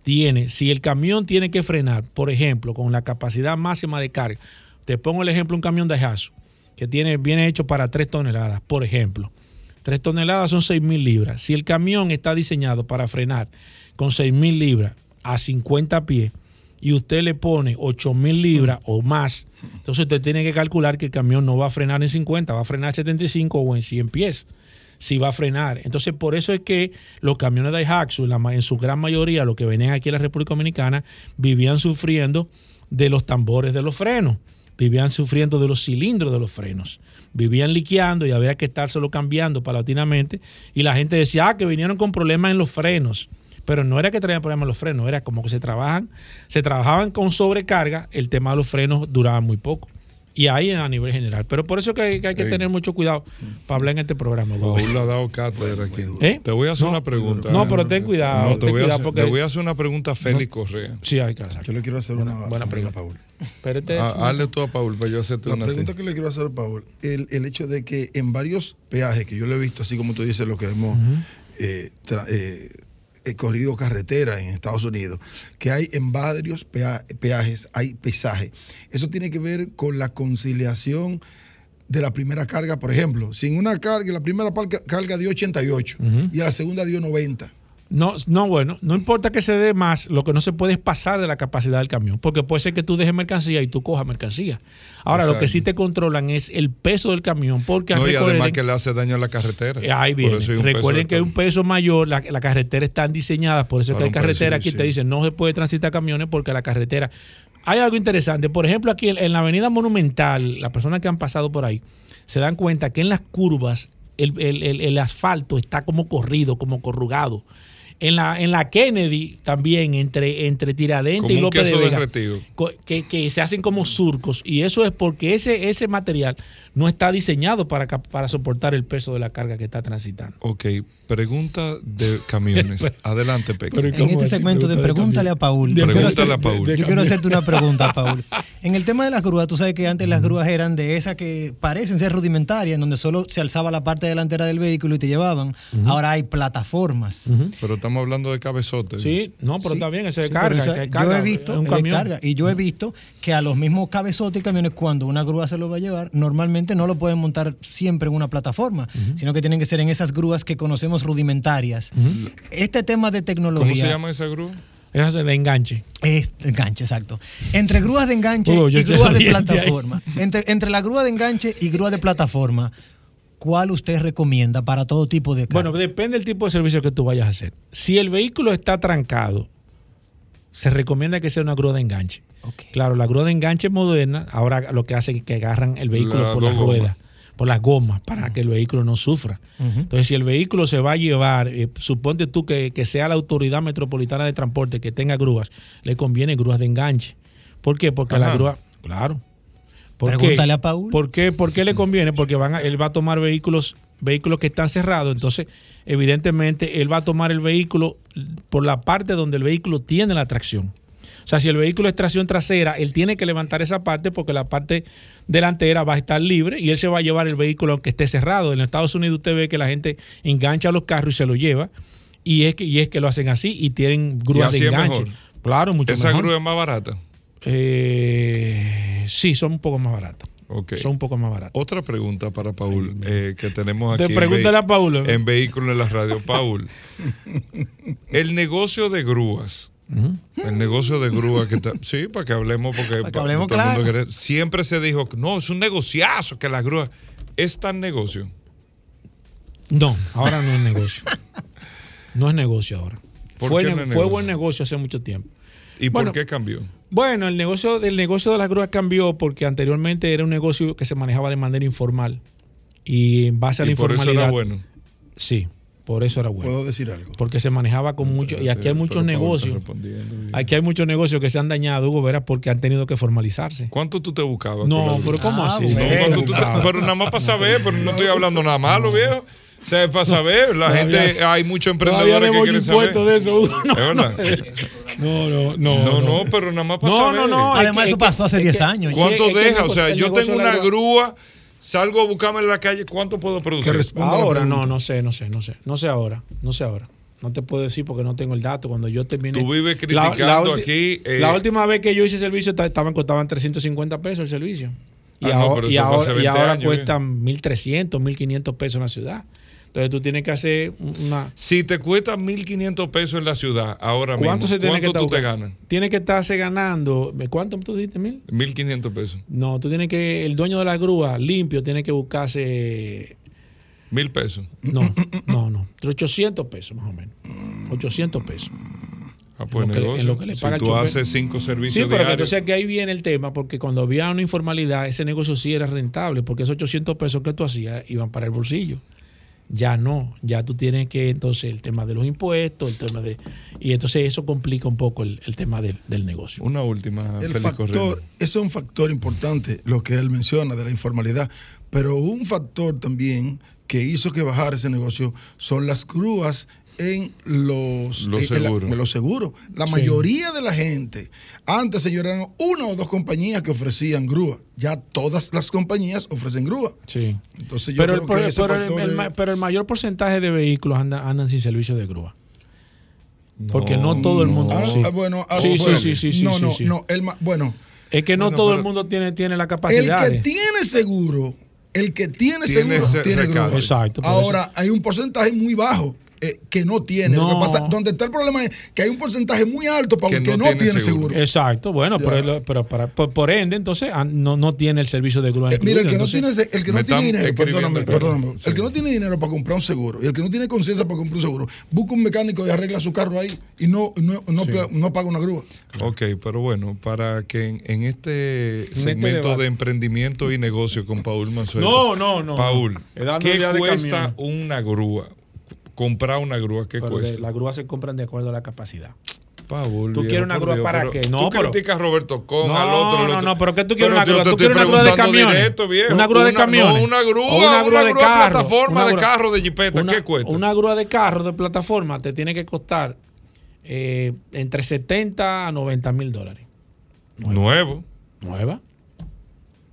tiene, si el camión tiene que frenar, por ejemplo, con la capacidad máxima de carga, te pongo el ejemplo, un camión de jazo que tiene, viene hecho para 3 toneladas, por ejemplo. 3 toneladas son 6 mil libras. Si el camión está diseñado para frenar con 6 mil libras a 50 pies y usted le pone 8 mil libras o más, entonces usted tiene que calcular que el camión no va a frenar en 50, va a frenar en 75 o en 100 pies si va a frenar. Entonces, por eso es que los camiones de Daihatsu, en, en su gran mayoría, los que venían aquí a la República Dominicana, vivían sufriendo de los tambores de los frenos, vivían sufriendo de los cilindros de los frenos, vivían liqueando y había que estárselo cambiando paulatinamente. Y la gente decía, ah, que vinieron con problemas en los frenos. Pero no era que traían problemas los frenos, era como que se trabajan, se trabajaban con sobrecarga, el tema de los frenos duraba muy poco y ahí a nivel general. Pero por eso que hay, que, hay que tener mucho cuidado para hablar en este programa. Paul ha dado cátedra aquí. ¿Eh? Te voy a hacer No, una pregunta. No, pero ten cuidado. No, te, ten voy a cuidado hacer, porque te voy a hacer una pregunta a Félix Correa. sí hay que hacer. Yo le quiero hacer una buena también a pregunta. Paul. Espérate. Ah, hazle tú a Paul para yo hacerte La una. a ti. pregunta que le quiero hacer a Paul, el, el hecho de que en varios peajes que yo le he visto, así como tú dices, lo que hemos eh, tra- eh, eh, corrido carretera en Estados Unidos, que hay en varios pea- peajes, hay pesaje. Eso tiene que ver con la conciliación de la primera carga, por ejemplo. Sin una carga, la primera carga dio 88 y a la segunda dio 90. No, no, bueno, no importa que se dé más, lo que no se puede es pasar de la capacidad del camión, porque puede ser que tú dejes mercancía y tú cojas mercancía. Ahora, lo que sí te controlan es el peso del camión, porque No, y además que le hace daño a la carretera. Eh, Ahí viene. Recuerden de que hay un peso mayor, la, la carretera están diseñadas, por eso es que hay carretera sí, aquí te sí. dicen no se puede transitar camiones porque la carretera. Hay algo interesante, por ejemplo, aquí en, en la avenida Monumental, las personas que han pasado por ahí se dan cuenta que en las curvas el, el- el- el asfalto está como corrido, como corrugado. En la, en la Kennedy también, entre, entre Tiradentes Como y López de Vega que, que se hacen como surcos y eso es porque ese, ese material no está diseñado para, para soportar el peso de la carga que está transitando. Ok, pregunta de camiones. Adelante, Peque. En ¿Cómo este segmento de Pregúntale a Paul. De yo quiero Pregúntale hacer- a Paul. Yo De quiero hacerte una pregunta, Paul. En el tema de las grúas, tú sabes que antes las grúas eran de esas que parecen ser rudimentarias, en donde solo se alzaba la parte delantera del vehículo y te llevaban. Ahora hay plataformas. Pero estamos hablando de cabezote. Sí, no, pero Sí, está bien, ese sí, carga, eso- que yo carga, he visto es un camión. carga, y yo he visto que a los mismos cabezotes y camiones cuando una grúa se lo va a llevar normalmente no lo pueden montar siempre en una plataforma sino que tienen que ser en esas grúas que conocemos rudimentarias este tema de tecnología ¿Cómo se llama esa grúa? Eso es de enganche. es enganche, exacto. Entre grúas de enganche yo y grúas de plataforma. Entre, entre la grúa de enganche y grúa de plataforma, ¿cuál usted recomienda para todo tipo de carga? Bueno, depende del tipo de servicio que tú vayas a hacer. Si el vehículo está trancado, se recomienda que sea una grúa de enganche. Ok. Claro, la grúa de enganche moderna, ahora lo que hace es que agarran el vehículo por las gomas. ruedas, por las gomas, para que el vehículo no sufra. Entonces, si el vehículo se va a llevar, eh, suponte tú que, que sea la autoridad metropolitana de transporte que tenga grúas, le conviene grúas de enganche. ¿Por qué? Porque la grúa, claro. ¿Por qué? Pregúntale a Paul. ¿Por qué, ¿Por qué le conviene? Porque van a- él va a tomar vehículos, vehículos que están cerrados, entonces evidentemente él va a tomar el vehículo por la parte donde el vehículo tiene la tracción. O sea, si el vehículo es tracción trasera, él tiene que levantar esa parte porque la parte delantera va a estar libre y él se va a llevar el vehículo aunque esté cerrado. En Estados Unidos usted ve que la gente engancha los carros y se los lleva y es que, y es que lo hacen así y tienen grúas así de es enganche. mejor. Claro, mucho Esa mejor. grúa es más barata. Eh, sí, son un poco más baratas. Son un poco más baratas. Otra pregunta para Paul eh, que tenemos Te aquí. en pregúntale vehi- a Paul. En Vehículos en la Radio. Paul, el negocio de grúas. El negocio de grúas que está. Sí, para que hablemos, porque Para que pa- hablemos todo el mundo claro. quiere- siempre se dijo, no, es un negociazo que las grúas. ¿Es tan negocio? No, ahora no es negocio. No es negocio ahora. ¿Por Fue, qué ne- no es fue negocio? buen negocio hace mucho tiempo. ¿Y Bueno. por qué cambió? Bueno, el negocio, el negocio de las grúas cambió porque anteriormente era un negocio que se manejaba de manera informal. Y en base a la Y por eso informalidad. era bueno. Sí. Por eso era bueno. ¿Puedo decir algo? Porque se manejaba con mucho. Y aquí hay muchos negocios. respondiendo. Aquí hay muchos negocios que se han dañado, Hugo Vera, porque han tenido que formalizarse. ¿Cuánto tú te buscabas? No, pero ¿cómo Ah, así? No, bueno. ¿cuánto tú te- pero nada más para saber, pero no estoy hablando nada malo, viejo. O sea, es para saber. La Todavía- gente, hay muchos emprendedores que quieren saber. impuesto de eso. No, Es verdad. no, no, no. No, no, pero nada más para No, saber. no, no. Además, es eso que- pasó hace es 10 que- años. ¿Cuánto es que deja? O sea, yo tengo una grúa, salgo a buscarme en la calle, ¿cuánto puedo producir? Que responda la Ahora no, no sé, no sé, no sé. No sé ahora, no sé ahora. No te puedo decir porque no tengo el dato. Cuando yo terminé. Tú vives La- la criticando ulti- aquí, eh, la última vez que yo hice servicio ta- estaban costaban 350 pesos el servicio. Y, Ah, no, ahora, pero y ahora, y 20 ahora años, cuestan 1.300, 1.500 pesos en la ciudad. Entonces tú tienes que hacer una. Si te cuesta 1.500 pesos en la ciudad, ahora ¿Cuánto mismo, se tiene que ¿cuánto estar tú te ganas? Tiene que estarse ganando. ¿Cuánto tú dijiste? ¿Mil? 1.500 pesos. No, tú tienes que. El dueño de la grúa limpio tiene que buscarse. Mil pesos. No, no, no. Entre 800 pesos más o menos. 800 pesos. Ah, pues En lo que le- negocio. en lo que le si paga el tú haces cinco Sí, servicios pero que diarios. entonces que ahí viene el tema, porque cuando había una informalidad, ese negocio sí era rentable, porque esos 800 pesos que tú hacías iban para el bolsillo. Ya no, ya tú tienes que, entonces, el tema de los impuestos, el tema de... Y entonces eso complica un poco el, el tema del, del negocio. Una última, El Félix factor, Correa. eso es un factor importante, lo que él menciona de la informalidad, pero un factor también que hizo que bajara ese negocio son las grúas en los, Los la- seguros. en los seguros. La Sí. mayoría de la gente, antes señor, eran una o dos compañías que ofrecían grúa. Ya todas las compañías ofrecen grúa. Sí. Entonces yo Pero el, creo por- que pero, el, el pero el mayor porcentaje de vehículos anda- andan sin servicio de grúa. Porque no todo el mundo- Ah, sí. ah, bueno, ah, Sí, sí, bueno, sí, sí, sí, no, sí, no, no, el bueno, Es que no Bueno, todo el mundo tiene, tiene la El capacidad. que de- tiene seguro, el que tiene, Tiene seguro, tiene grúa. Exacto, Ahora, hay un porcentaje muy bajo eh, que no tiene. Lo que pasa, donde está el problema es que hay un porcentaje muy alto para Que que, no no, tiene tiene, seguro. seguro. Exacto, bueno, pero, pero para- por, por ende, entonces ah, no, no tiene el servicio de grúa. Eh, mira, el que no tiene, el que no tiene dinero, perdóname, el perdóname, el que no tiene dinero para comprar un seguro y el que no tiene conciencia para comprar un seguro, busca un mecánico y arregla su carro ahí y no, no, no, Sí. pa- no paga una grúa. Ok, pero bueno, para que en, en este este segmento de emprendimiento y negocio con Paul Manzueta. No, no, no. Paul, ¿qué cuesta camión. una grúa? Comprar una grúa, ¿qué Pero cuesta? las grúas se compran de acuerdo a la capacidad. ¿Tú quieres una grúa Dios, para qué? No, tú pero- criticas a Roberto Con, No, al otro, al no, otro. no, pero ¿qué tú quieres una grúa? ¿Tú quieres una grúa de viejo. ¿Una grúa de camiones? No, una grúa, ¿O una grúa de carro? plataforma de carro de jipeta, ¿qué cuesta? una grúa de carro de plataforma te tiene que costar eh, entre 70 a 90 mil dólares. Nuevo. ¿Nueva?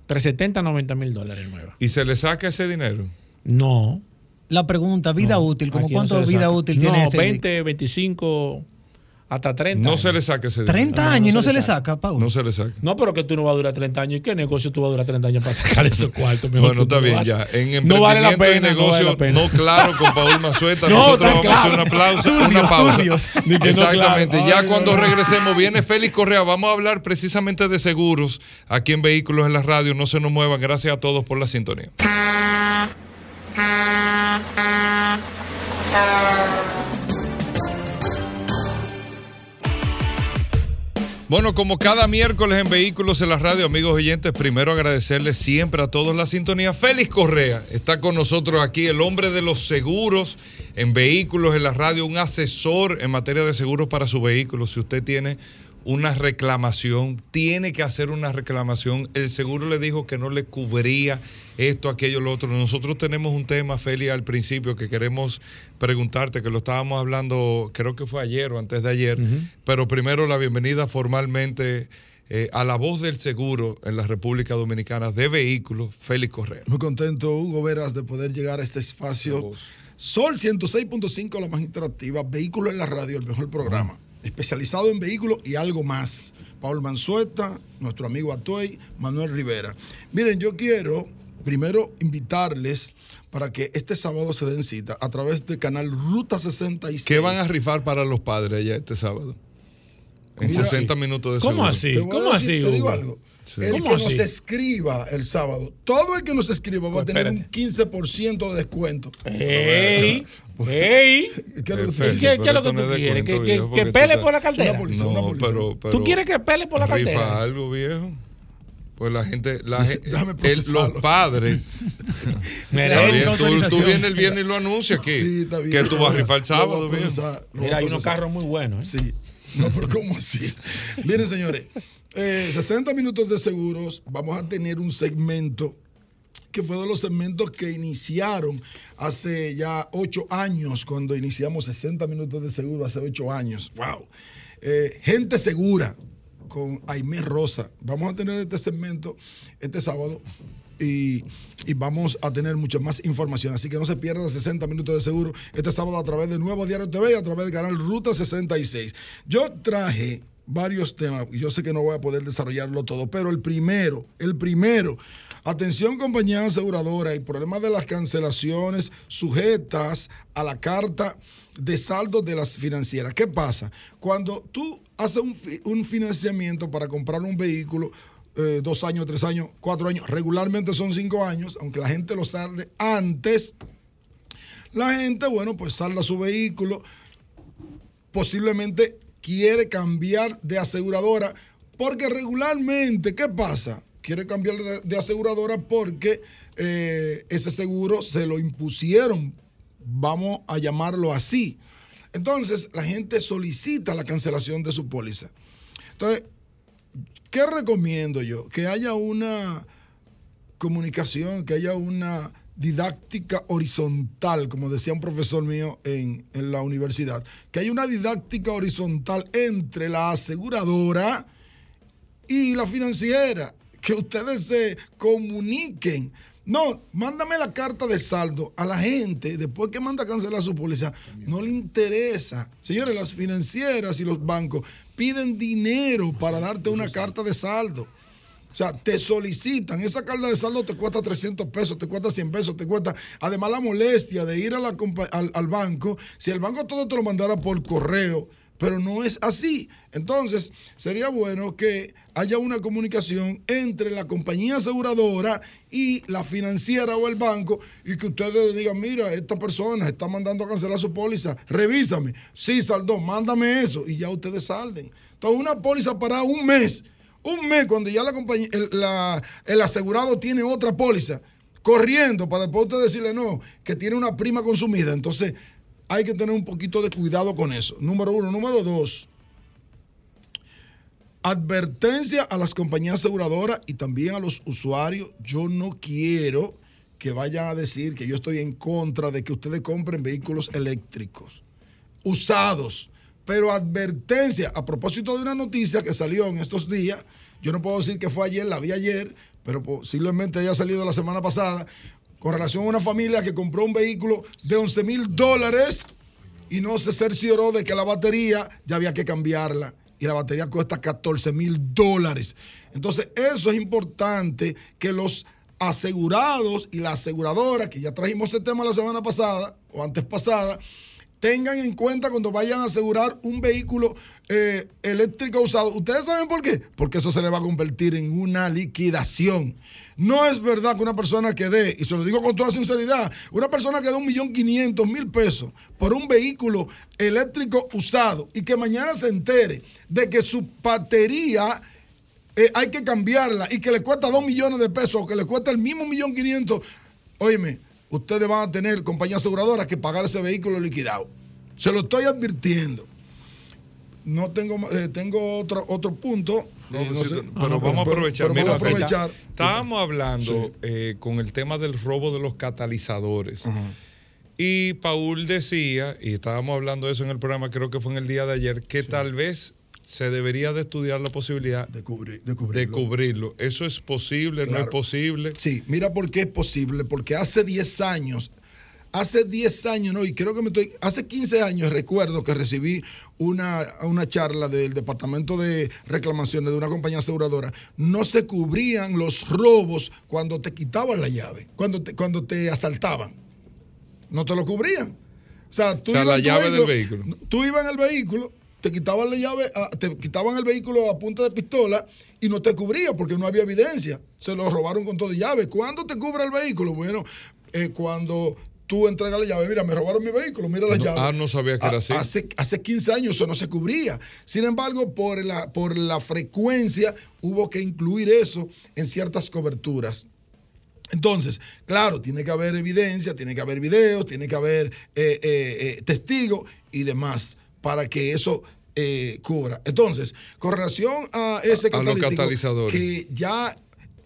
Entre 70 a 90 mil dólares nueva. ¿Y se le saca ese dinero? No. La pregunta, vida no, útil, ¿como aquí no cuánto vida saca. útil tiene no, ese? 20, 25, hasta 30. No años. se le saca ese dinero. 30 No, no, años y no no se se le saca, Pau. No se le saca. No, pero que tú no vas a durar 30 años. ¿Y qué negocio tú vas a durar 30 años para sacar esos cuartos? Mejor Bueno, está no bien ya. En emprendimiento No vale la pena, y no negocio, vale la no, pena. claro, con Paul Mazueta. No, Nosotros vamos a hacer una, pausa, una pausa. turbios. No, Exactamente. claro. ya cuando regresemos, viene Félix Correa. Vamos a hablar precisamente de seguros aquí en Vehículos en la Radio. No se nos muevan. Gracias a todos por la sintonía. Bueno, como cada miércoles en Vehículos en la Radio, amigos oyentes, primero agradecerles siempre a todos la sintonía. Félix Correa está con nosotros aquí, el hombre de los seguros en Vehículos en la Radio, un asesor en materia de seguros para su vehículo. Si usted tiene una reclamación, tiene que hacer una reclamación. El seguro le dijo que no le cubría esto, aquello, lo otro. Nosotros tenemos un tema, Félix, al principio que queremos preguntarte, que lo estábamos hablando, creo que fue ayer o antes de ayer, pero primero la bienvenida formalmente eh, a la voz del seguro en la República Dominicana de vehículos, Félix Correa. Muy contento, Hugo Veras, de poder llegar a este espacio. Sol 106.5, la más interactiva. Vehículo en la radio, el mejor programa. Especializado en vehículos y algo más. Paul Manzueta, nuestro amigo Atoy, Manuel Rivera. Miren, yo quiero primero invitarles para que este sábado se den cita a través del canal Ruta 66. ¿Qué van a rifar para los padres allá este sábado? En Mira, 60 minutos de ¿Cómo seguro. así? ¿Cómo decir- así, Te digo algo. Sí. El ¿Cómo que así? nos escriba el sábado, todo el que nos escriba va a Pues tener un espérate. 15% de descuento. ¡Ey! ¡Ey! ¿Qué es lo que lo que tú es quieres? ¿Que, viejo, que, que pele por la cartera? policía, una No, policía. pero, pero ¿Tú quieres que pele por la rifa cartera? algo, viejo. Pues la gente, la el- los padres. Está bien, tú, vienes el viernes y lo anuncias aquí. Sí, está bien. que tú vas a rifar el Lo sábado, bien. procesar, lo Mira, hay unos carros muy buenos. ¿eh? Sí. No, pero ¿cómo así? Miren, señores, eh, 60 minutos de seguros. Vamos a tener un segmento que fue de los segmentos que iniciaron hace ya ocho años, cuando iniciamos 60 minutos de seguro, hace ocho años. ¡Wow! Eh, gente segura con Aimé Rosa. Vamos a tener este segmento este sábado y, y vamos a tener mucha más información. Así que no se pierdan 60 minutos de seguro este sábado a través de Nuevo Diario TV y a través del canal Ruta 66. Yo traje varios temas. Yo sé que no voy a poder desarrollarlo todo, pero el primero, el primero, atención compañía aseguradora, el problema de las cancelaciones sujetas a la carta de saldo de las financieras. ¿Qué pasa? Cuando tú haces un, fi- un financiamiento para comprar un vehículo, eh, dos años, tres años, cuatro años, regularmente son cinco años, aunque la gente lo salde antes, la gente, bueno, pues salda su vehículo, posiblemente quiere cambiar de aseguradora, porque regularmente, ¿qué pasa? Quiere cambiar de, aseguradora porque eh, ese seguro se lo impusieron, vamos a llamarlo así. Entonces, la gente solicita la cancelación de su póliza. Entonces, ¿qué recomiendo yo? Que haya una comunicación, que haya una didáctica horizontal, como decía un profesor mío en, en la universidad, que haya una didáctica horizontal entre la aseguradora y la financiera, que ustedes se comuniquen. No, mándame la carta de saldo a la gente después que manda a cancelar su póliza. No le interesa. Señores, las financieras y los bancos piden dinero para darte una carta de saldo. O sea, te solicitan. Esa carta de saldo te cuesta 300 pesos, te cuesta 100 pesos, te cuesta. Además, la molestia de ir a la al, al banco. Si el banco todo te lo mandara por correo, pero no es así. Entonces, sería bueno que haya una comunicación entre la compañía aseguradora y la financiera o el banco y que ustedes digan, mira, esta persona está mandando a cancelar su póliza, revísame. Sí, saldó, mándame eso y ya ustedes salden. Entonces, una póliza para un mes. Un mes cuando ya la compañía, el, el asegurado tiene otra póliza corriendo para después usted decirle no, que tiene una prima consumida. Entonces hay que tener un poquito de cuidado con eso. Número uno. Número dos. Advertencia a las compañías aseguradoras y también a los usuarios. Yo no quiero que vayan a decir que yo estoy en contra de que ustedes compren vehículos eléctricos usados. Pero advertencia, a propósito de una noticia que salió en estos días, yo no puedo decir que fue ayer, la vi ayer, pero posiblemente haya salido la semana pasada, con relación a una familia que compró un vehículo de 11 mil dólares y no se cercioró de que la batería ya había que cambiarla. Y la batería cuesta 14 mil dólares. Entonces, eso es importante que los asegurados y la aseguradora, que ya trajimos ese tema la semana pasada o antes pasada, tengan en cuenta cuando vayan a asegurar un vehículo eh, eléctrico usado. ¿Ustedes saben por qué? Porque eso se le va a convertir en una liquidación. No es verdad que una persona que dé, y se lo digo con toda sinceridad, una persona que dé un millón quinientos mil pesos por un vehículo eléctrico usado y que mañana se entere de que su batería eh, hay que cambiarla y que le cuesta dos millones de pesos o que le cuesta el mismo millón quinientos, óyeme, ustedes van a tener compañía aseguradora que pagar ese vehículo liquidado. Se lo estoy advirtiendo. No tengo, eh, tengo otro, otro punto. Eh, no sé. pero vamos a aprovechar. pero Mira, vamos a aprovechar. Estábamos hablando eh, con el tema del robo de los catalizadores. Y Paul decía, y estábamos hablando de eso en el programa, creo que fue en el día de ayer, que tal vez se debería de estudiar la posibilidad De, cubrir, de de cubrirlo. ¿Eso es posible? ¿No es posible? Sí, mira por qué es posible. Porque hace 10 años, hace 10 años, no, y creo que me estoy, hace 15 años recuerdo que recibí una, una charla del Departamento de Reclamaciones de una compañía aseguradora. No se cubrían los robos cuando te quitaban la llave, cuando te, cuando te asaltaban. No te lo cubrían. O sea, tú O sea, ibas la llave del vehículo. Tú ibas en el vehículo, te quitaban la llave, ah, te quitaban el vehículo a punta de pistola y no te cubría porque no había evidencia. Se lo robaron con todo y llave. ¿Cuándo te cubre el vehículo? Bueno, eh, cuando tú entregas la llave, mira, me robaron mi vehículo, mira la No, llave. ah, no sabía que era A- así. Hace, hace 15 años eso no se cubría. Sin embargo, por la, por la frecuencia hubo que incluir eso en ciertas coberturas. Entonces, claro, tiene que haber evidencia, tiene que haber videos, tiene que haber eh, eh, testigos y demás para que eso eh, cubra. Entonces, con relación a ese A- a catalítico, catalizadores. que ya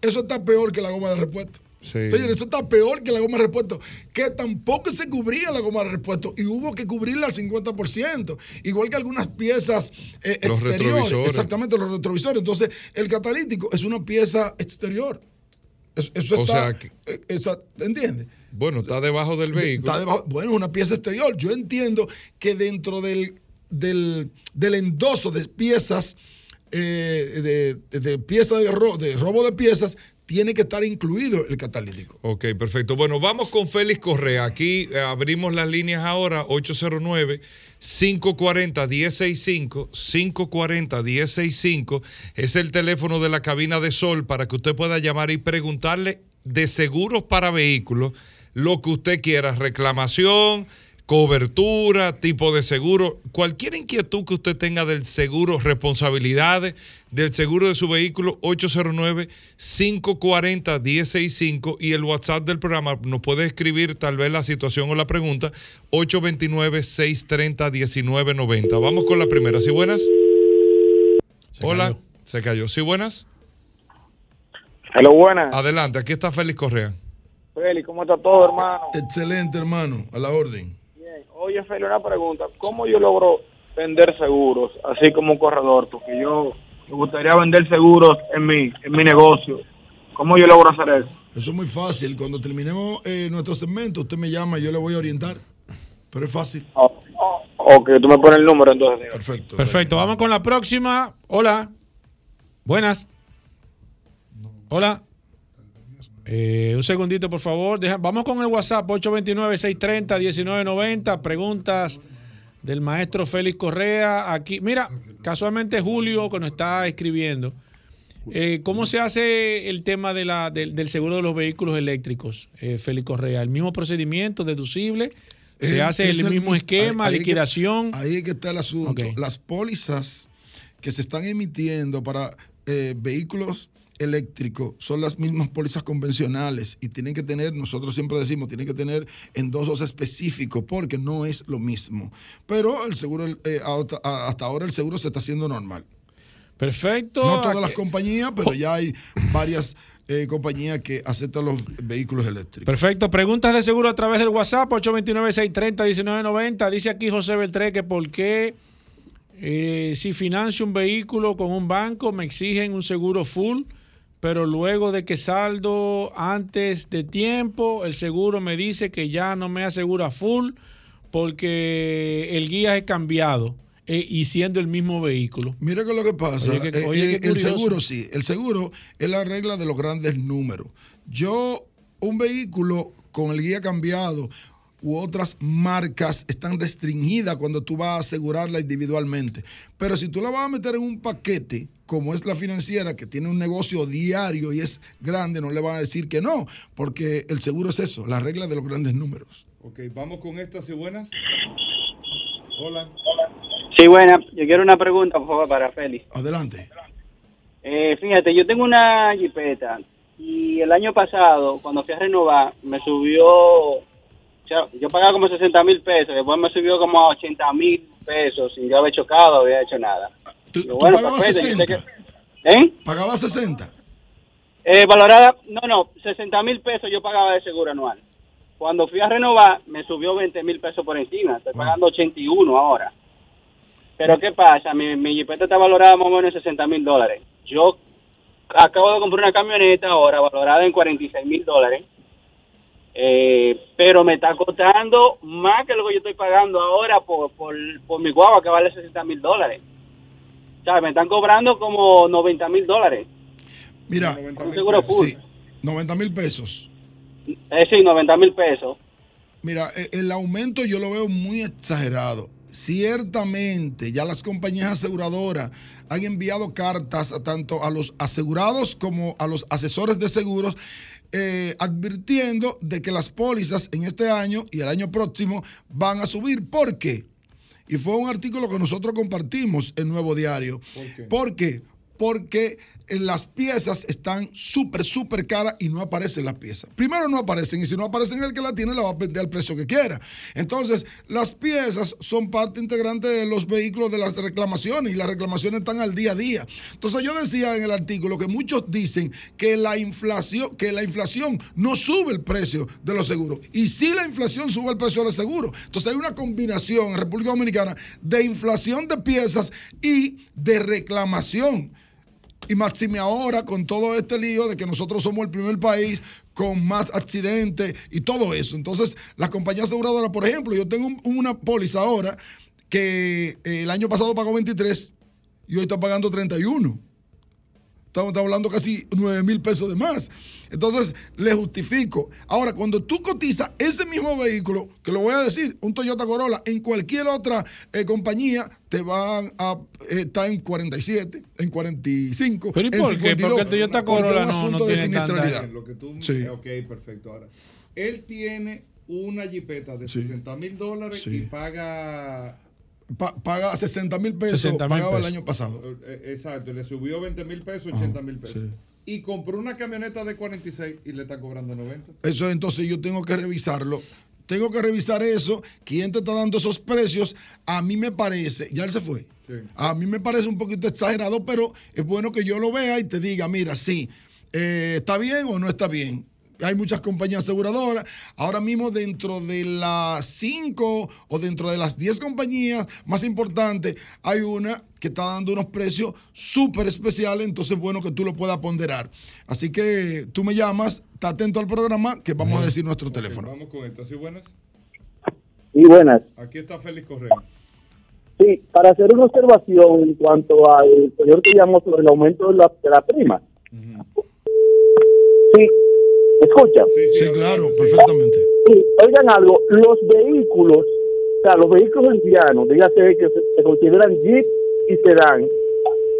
eso está peor que la goma de repuesto. Sí. Señores, eso está peor que la goma de repuesto, que tampoco se cubría la goma de repuesto y hubo que cubrirla al 50%, igual que algunas piezas eh, Los exteriores. retrovisores. Exactamente, los retrovisores. Entonces, el catalítico es una pieza exterior. Es- Eso, O está, sea que- eh, ¿entiendes? Bueno, está debajo del vehículo. Está debajo- bueno, es una pieza exterior. Yo entiendo que dentro del, del, del endoso de piezas, eh, de, de piezas de, de robo de piezas, tiene que estar incluido el catalítico. Ok, perfecto. Bueno, vamos con Félix Correa. Aquí eh, abrimos las líneas ahora, 809-540-1065, 540-1065. Es el teléfono de la cabina de Sol para que usted pueda llamar y preguntarle de seguros para vehículos lo que usted quiera, reclamación, cobertura, tipo de seguro, cualquier inquietud que usted tenga del seguro, responsabilidades del seguro de su vehículo, 809-540-1065 y el WhatsApp del programa nos puede escribir tal vez la situación o la pregunta, 829-630-1990. Vamos con la primera, ¿sí buenas? Se Hola, cayó. se cayó. ¿Sí buenas? Hello, buenas. Adelante, aquí está Félix Correa. Feli, ¿cómo está todo, hermano? Excelente, hermano, a la orden. Oye, Feli, una pregunta. ¿Cómo yo logro vender seguros, así como un corredor? Porque yo me gustaría vender seguros en mi, en mi negocio. ¿Cómo yo logro hacer eso? Eso es muy fácil. Cuando terminemos eh, nuestro segmento, usted me llama, yo le voy a orientar. Pero es fácil. Oh, oh, ok, tú me pones el número entonces. señor. Perfecto. Perfecto, vamos con la próxima. Hola. Buenas. Hola. Eh, un segundito, por favor. Deja- vamos con el WhatsApp 829-630-1990. Preguntas del maestro Félix Correa. Aquí, mira, casualmente Julio que nos está escribiendo. Eh, ¿Cómo se hace el tema de la, del, del seguro de los vehículos eléctricos, eh, Félix Correa? ¿El mismo procedimiento deducible? ¿Se hace el mismo mis- esquema, ahí- ahí es que- liquidación? ahí es que está el asunto. Las pólizas que se están emitiendo para eh, vehículos eléctricos son las mismas pólizas convencionales y tienen que tener, nosotros siempre decimos, tienen que tener endosos específicos porque no es lo mismo. Pero el seguro, eh, hasta, ahora el seguro se está haciendo normal. Perfecto. No todas las Aquí- compañías, pero ya hay varias eh, compañías que aceptan los vehículos eléctricos. Perfecto. Preguntas de seguro a través del WhatsApp 829-630-1990. Dice aquí José Beltré que por qué eh, si financio un vehículo con un banco me exigen un seguro full, pero luego de que saldo antes de tiempo, el seguro me dice que ya no me asegura full porque el guía es cambiado eh, y siendo el mismo vehículo. Mira que lo que pasa, Oye, eh, oye, eh, el seguro sí, el seguro es la regla de los grandes números. Yo, un vehículo con el guía cambiado u otras marcas están restringidas cuando tú vas a asegurarla individualmente. Pero si tú la vas a meter en un paquete, como es la financiera, que tiene un negocio diario y es grande, no le van a decir que no, porque el seguro es eso, la regla de los grandes números. Ok, vamos con estas y buenas. Hola. Sí, buena. Yo quiero una pregunta, por favor, para Félix. Adelante. Eh, fíjate, yo tengo una jipeta y el año pasado, cuando fui a renovar, me subió, yo pagaba como 60 mil pesos, después me subió como a 80 mil pesos sin yo haber chocado, había hecho nada. ¿Tú, Yo, tú bueno, pagabas perfecto, yo sé 60? que- ¿Eh? ¿Pagabas 60? Eh, valorada, no, no, 60 mil pesos yo pagaba de seguro anual. Cuando fui a renovar, me subió 20 mil pesos por encima. Estoy pagando 81 ahora. Pero ¿qué pasa? Mi, mi jipeta está valorada más o menos en 60 mil dólares. Yo acabo de comprar una camioneta ahora valorada en 46 mil dólares. Eh, pero me está costando más que lo que yo estoy pagando ahora por, por, por mi guagua que vale 60 mil dólares. O sea, me están cobrando como 90 mil dólares. Mira, Un seguro full. sí, 90 mil pesos. Eh, sí, 90 mil pesos. Mira, e- el aumento yo lo veo muy exagerado. ciertamente ya las compañías aseguradoras han enviado cartas a tanto a los asegurados como a los asesores de seguros eh, advirtiendo de que las pólizas en este año y el año próximo van a subir. ¿Por qué? Y fue un artículo que nosotros compartimos en Nuevo Diario. ¿Por qué? ¿Por qué? Porque eh, las piezas están súper, súper caras y no aparecen las piezas. Primero no aparecen y si no aparecen el que la tiene la va a vender al precio que quiera. Entonces, las piezas son parte integrante de los vehículos de las reclamaciones y las reclamaciones están al día a día. Entonces, yo decía en el artículo que muchos dicen que la inflación, que la inflación no sube el precio de los seguros. Y si la inflación sube el precio de los seguros. Entonces, hay una combinación en República Dominicana de inflación de piezas y de reclamación. Y máxime ahora con todo este lío de que nosotros somos el primer país con más accidentes y todo eso. Entonces, las compañías aseguradoras, por ejemplo, yo tengo un- una póliza ahora que eh, el año pasado pagó 23 y hoy está pagando 31. Estamos, estamos hablando casi 9 mil pesos de más. Entonces, le justifico. Ahora, cuando tú cotizas ese mismo vehículo, que lo voy a decir, un Toyota Corolla, en cualquier otra eh, compañía, te van a eh, estar en 47, en 45, ¿Pero y en por qué? 52. Porque el Toyota Corolla es un no- asunto no de tiene tanta- siniestralidad. Lo que tú, Sí. ok, perfecto. Ahora, él tiene una jipeta de Sí. 60 mil dólares Sí. y paga. Pa- paga 60 mil pesos, 60.000 pagaba el año pasado. eh, Exacto, le subió 20 mil pesos, 80 mil pesos. sí. Y compró una camioneta de 46 y le está cobrando 90. Eso entonces yo tengo que revisarlo. Tengo que revisar eso. ¿Quién te está dando esos precios? A mí me parece, ya él se fue. Sí. A mí me parece un poquito exagerado, pero es bueno que yo lo vea y te diga, mira, sí, eh, está bien o no está bien. Hay muchas compañías aseguradoras. Ahora mismo dentro de las 5 o dentro de las 10 compañías más importantes, hay una que está dando unos precios súper especiales, entonces es bueno que tú lo puedas ponderar. Así que tú me llamas, está atento al programa, que vamos a decir nuestro teléfono. vamos con esto. ¿Sí, buenas? Y buenas. Aquí está Félix Correa. Sí, para hacer una observación en cuanto al señor que llamó sobre el aumento de la, de la prima. Sí, ¿me escucha? Sí, claro, perfectamente. Oigan algo, los vehículos, o sea, los vehículos indianos, dígase que se, se consideran Jeep y Sedán,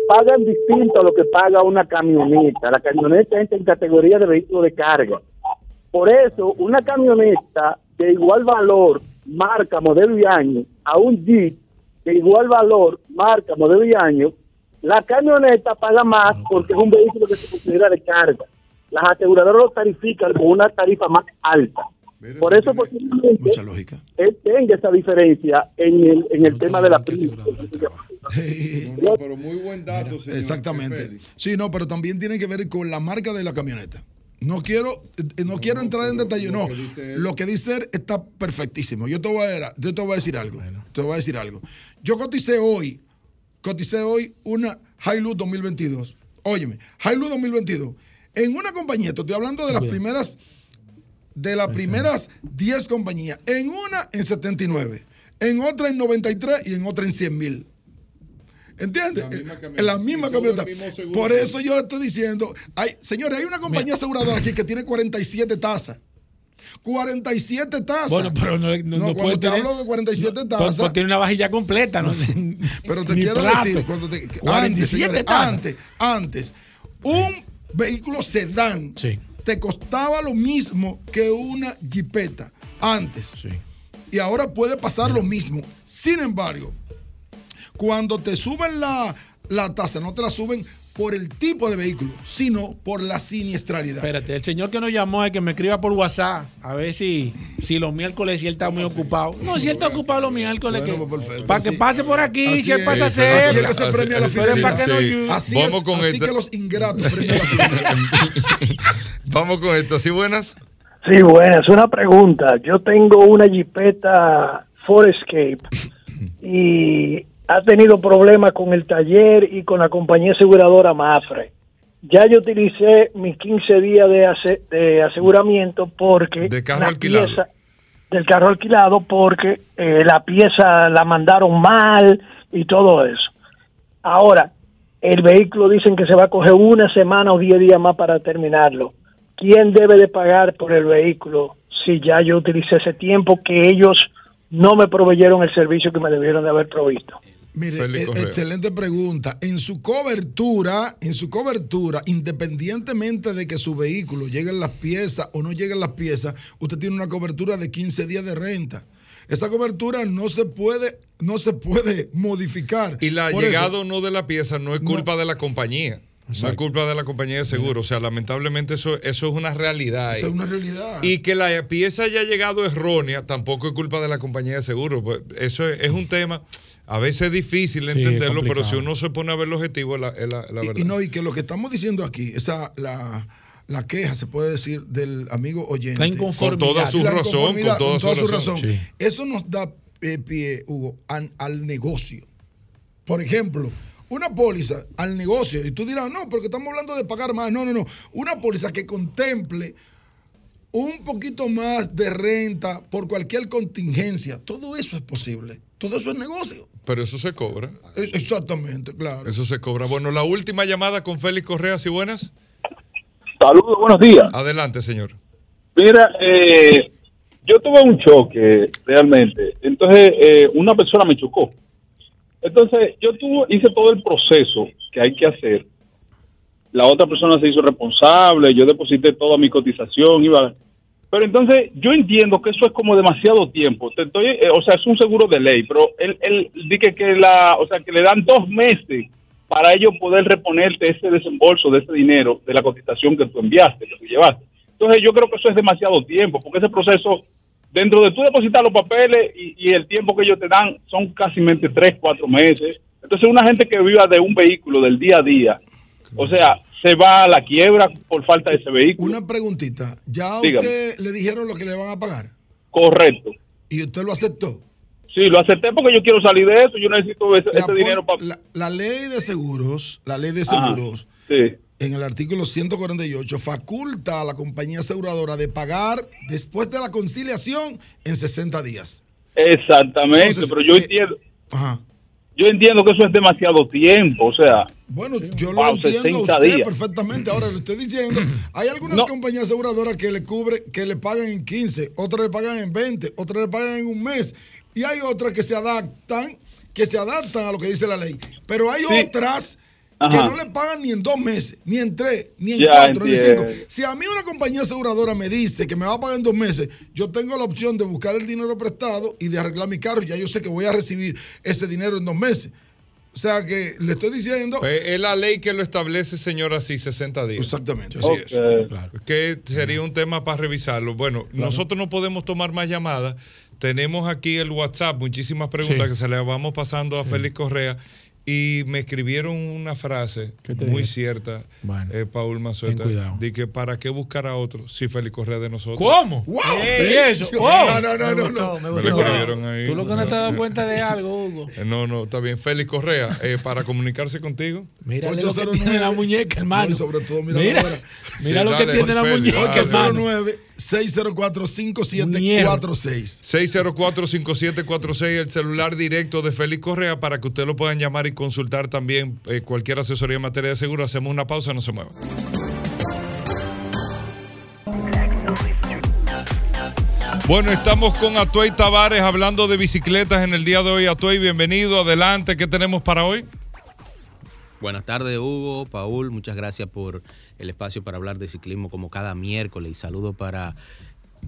pagan distinto a lo que paga una camioneta. La camioneta entra en categoría de vehículo de carga. Por eso, una camioneta de igual valor, marca, modelo y año, a un Jeep de igual valor, marca, modelo y año, la camioneta paga más porque es un vehículo que se considera de carga. Las aseguradoras lo tarifican con una tarifa más alta. Por eso posiblemente Mucha lógica. él tenga esa diferencia en el, en el tema de la prima. No, no, pero muy buen dato, señor. Exactamente. Félix. Sí, no, pero también tiene que ver con la marca de la camioneta. No quiero, eh, no quiero entrar en detalle, no. que Lo que dice él está perfectísimo. Yo te voy a, yo te voy a decir algo. Te voy a decir algo. Yo coticé hoy, coticé hoy una Hilux 2022. Óyeme, Hilux 2022. En una compañía, te estoy hablando de las primeras, de las primeras 10 compañías. En una en 79, en otra en 93 y en otra en 100 mil. ¿Entiendes? La misma camioneta. La misma camioneta. Por eso yo le estoy diciendo, hay, señores, hay una compañía aseguradora aquí que tiene 47 tasas. 47 tasas. Bueno, pero no, no, No, no cuando puede te tener. hablo de 47 pues- tazas. pues tiene una vajilla completa, ¿no? Pero te quiero plato. decir, cuando te, que 47 antes, señores, tazas. antes, antes, un vehículo sedán Sí. te costaba lo mismo que una jipeta antes. Sí. Y ahora puede pasar lo mismo. Sin embargo, cuando te suben la, la tasa, no te la suben por el tipo de vehículo, sino por la siniestralidad. Espérate, el señor que nos llamó es que me escriba por WhatsApp a ver si, si los miércoles si él está muy ocupado. No, si él está ocupado los miércoles, Bueno, que- pues, perfecto. para que pase por aquí, así si él es, pasa a así hacer. es que se premia la Así- que no. Así, Vamos es, con así esto. que los ingratos premian la fidelidad. Vamos con esto. ¿Sí, buenas? Sí, buenas. Una pregunta. Yo tengo una Jeepeta Forescape y ha tenido problemas con el taller y con la compañía aseguradora Mafre. Ya yo utilicé mis 15 días de, ase- de aseguramiento porque... De carro la alquilado. pieza- del carro alquilado porque eh, la pieza la mandaron mal y todo eso. Ahora, el vehículo dicen que se va a coger una semana o 10 días más para terminarlo. ¿Quién debe de pagar por el vehículo si ya yo utilicé ese tiempo que ellos no me proveyeron el servicio que me debieron de haber provisto. Mire, Félix eh, Correa. excelente pregunta. En su cobertura, en su cobertura, independientemente de que su vehículo lleguen las piezas o no lleguen las piezas, usted tiene una cobertura de 15 días de renta. Esa cobertura no se puede, no se puede modificar. Y la Por llegada o no de la pieza no es culpa de la compañía. No es culpa de la compañía de seguro. O sea, lamentablemente eso, eso es una realidad. Eso es una realidad. Y que la pieza haya llegado errónea tampoco es culpa de la compañía de seguro. Pues eso es, es un tema a veces difícil Sí, es entenderlo, pero si uno se pone a ver el objetivo, es la, es la- la verdad. Y, no, y que lo que estamos diciendo aquí, esa la, la queja, se puede decir, del amigo oyente. La inconformidad. Con toda su La razón, con toda su razón. Sí. Eso nos da eh, pie, Hugo, an- al negocio. Por ejemplo, una póliza al negocio, y tú dirás, no, porque estamos hablando de pagar más. No, no, no. Una póliza que contemple un poquito más de renta por cualquier contingencia. Todo eso es posible. Todo eso es negocio. Pero eso se cobra. Exactamente, claro. Eso se cobra. Bueno, la última llamada con Félix Correa, ¿sí buenas? Saludos, buenos días. Adelante, señor. Mira, eh, yo tuve un choque realmente. Entonces, eh, una persona me chocó. Entonces, yo tuve, hice todo el proceso que hay que hacer. La otra persona se hizo responsable, yo deposité toda mi cotización, iba. Pero entonces, yo entiendo que eso es como demasiado tiempo. Te estoy, eh, o sea, es un seguro de ley, pero él, él dice que la, o sea, que le dan dos meses para ellos poder reponerte ese desembolso de ese dinero de la cotización que tú enviaste, que tú llevaste. Entonces yo creo que eso es demasiado tiempo, porque ese proceso, dentro de tú depositar los papeles y, y el tiempo que ellos te dan, son casi tres, cuatro meses. Entonces una gente que viva de un vehículo del día a día, o sea, se va a la quiebra por falta de ese vehículo. Una preguntita. ¿Ya a usted le dijeron lo que le van a pagar? Correcto. ¿Y usted lo aceptó? Sí, lo acepté porque yo quiero salir de eso, yo necesito ese, ese pol- dinero para... la, la ley de seguros, la ley de Ajá. seguros, Sí. en el artículo 148, faculta a la compañía aseguradora de pagar después de la conciliación en 60 días. Exactamente, Entonces, pero yo eh, entiendo... Ajá. Yo entiendo que eso es demasiado tiempo, o sea... Bueno, yo lo entiendo a 60 usted días. perfectamente. Ahora le estoy diciendo, hay algunas No. compañías aseguradoras que le cubre, que le pagan en 15, otras le pagan en 20, otras le pagan en un mes, y hay otras que se adaptan, que se adaptan a lo que dice la ley. Pero hay Sí. otras que no le pagan ni en dos meses, ni en tres, ni en Ya cuatro, ni en cinco. Si a mí una compañía aseguradora me dice que me va a pagar en dos meses, yo tengo la opción de buscar el dinero prestado y de arreglar mi carro. Ya yo sé que voy a recibir ese dinero en dos meses. O sea que le estoy diciendo. Pues es la ley que lo establece, señor, así 60 días. Exactamente, así es. Que sería un tema para revisarlo. Bueno, nosotros no podemos tomar más llamadas. Tenemos aquí el WhatsApp, muchísimas preguntas Sí. que se le vamos pasando a Félix Correa. Y me escribieron una frase ¿Qué te muy cierta, Bueno, eh, Paul Mazueta, ten cuidado. de que para qué buscar a otro si Félix Correa de nosotros. ¿Cómo? ¡Wow! ¿Y eso? Oh. No, no, no, no. no. Me Me lo escribieron ahí. Tú lo que no te has dado cuenta de algo, Hugo. Eh, No, no, está bien. Félix Correa, eh, para comunicarse contigo. Mira lo que 809. tiene la muñeca, hermano. No, y sobre todo, mira, mira, mira Sí, lo que tiene la Félix, muñeca, dale. hermano. 809-604-5746. 604-5746, el celular directo de Félix Correa para que usted lo puedan llamar y consultar también eh, cualquier asesoría en materia de seguro. Hacemos una pausa, no se muevan. Bueno, estamos con Atuey Tavares hablando de bicicletas en el día de hoy. Atuey, bienvenido, adelante, ¿qué tenemos para hoy? Buenas tardes, Hugo, Paul, muchas gracias por el espacio para hablar de ciclismo como cada miércoles. Y saludo para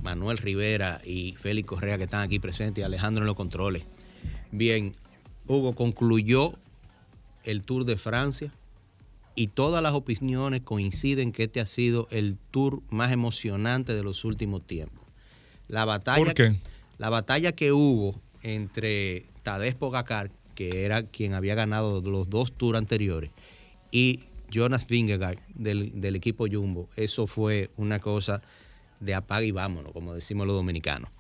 Manuel Rivera y Félix Correa que están aquí presentes y Alejandro en los controles. Bien, Hugo concluyó el Tour de Francia y todas las opiniones coinciden que este ha sido el tour más emocionante de los últimos tiempos. La batalla, ¿Por qué? La batalla que hubo entre Tadej Pogacar, que era quien había ganado los dos tours anteriores, y Jonas Vingegaard del, del equipo Jumbo, eso fue una cosa de apaga y vámonos, como decimos los dominicanos.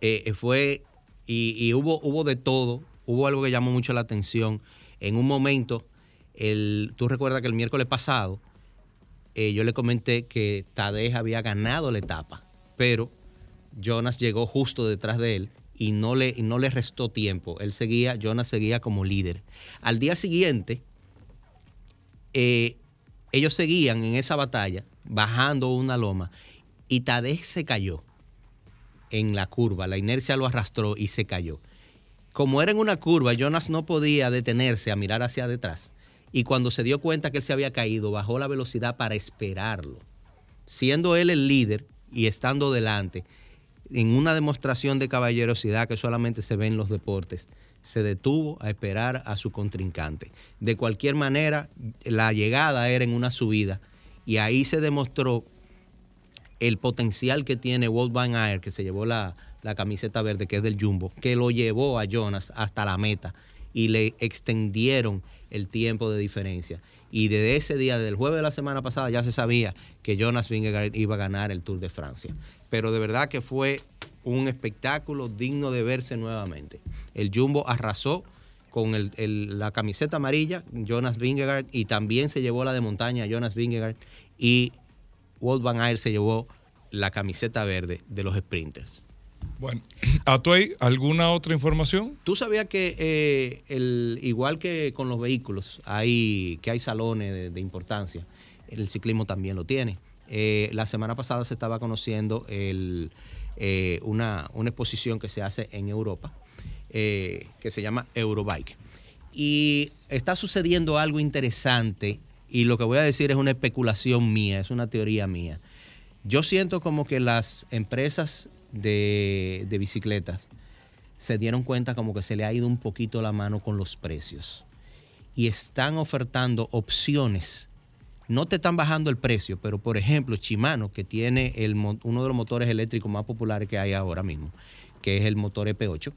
Eh, eh, fue, y, y hubo, hubo de todo, hubo algo que llamó mucho la atención. En un momento, el, tú recuerdas que el miércoles pasado, eh, yo le comenté que Tadej había ganado la etapa, pero Jonas llegó justo detrás de él y no le, no le restó tiempo. Él seguía, Jonas seguía como líder. Al día siguiente, eh, ellos seguían en esa batalla, bajando una loma, y Tadej se cayó. en la curva. La inercia lo arrastró y se cayó. Como era en una curva, Jonas no podía detenerse a mirar hacia detrás. Y cuando se dio cuenta que él se había caído, bajó la velocidad para esperarlo. Siendo él el líder y estando delante, en una demostración de caballerosidad que solamente se ve en los deportes, se detuvo a esperar a su contrincante. De cualquier manera, la llegada era en una subida y ahí se demostró el potencial que tiene Walt Van Aert, que se llevó la, la camiseta verde, que es del Jumbo, que lo llevó a Jonas hasta la meta y le extendieron el tiempo de diferencia. Y desde ese día, del jueves de la semana pasada, ya se sabía que Jonas Vingegaard iba a ganar el Tour de Francia. Pero de verdad que fue un espectáculo digno de verse nuevamente. El Jumbo arrasó con el- el- la camiseta amarilla, Jonas Vingegaard, y también se llevó la de montaña, Jonas Vingegaard, y Walt Van Aert se llevó la camiseta verde de los sprinters. Bueno, Atuey, ¿alguna otra información? ¿Tú sabías que eh, el, igual que con los vehículos, hay, que hay salones de, importancia, el ciclismo también lo tiene? Eh, la semana pasada se estaba conociendo el, eh, una, una exposición que se hace en Europa, que se llama Eurobike. Y está sucediendo algo interesante, y lo que voy a decir es una especulación mía, es una teoría mía. Yo siento como que las empresas de, bicicletas se dieron cuenta como que se le ha ido un poquito la mano con los precios y están ofertando opciones. No te están bajando el precio, pero por ejemplo, Shimano, que tiene el, uno de los motores eléctricos más populares que hay ahora mismo, que es el motor EP8,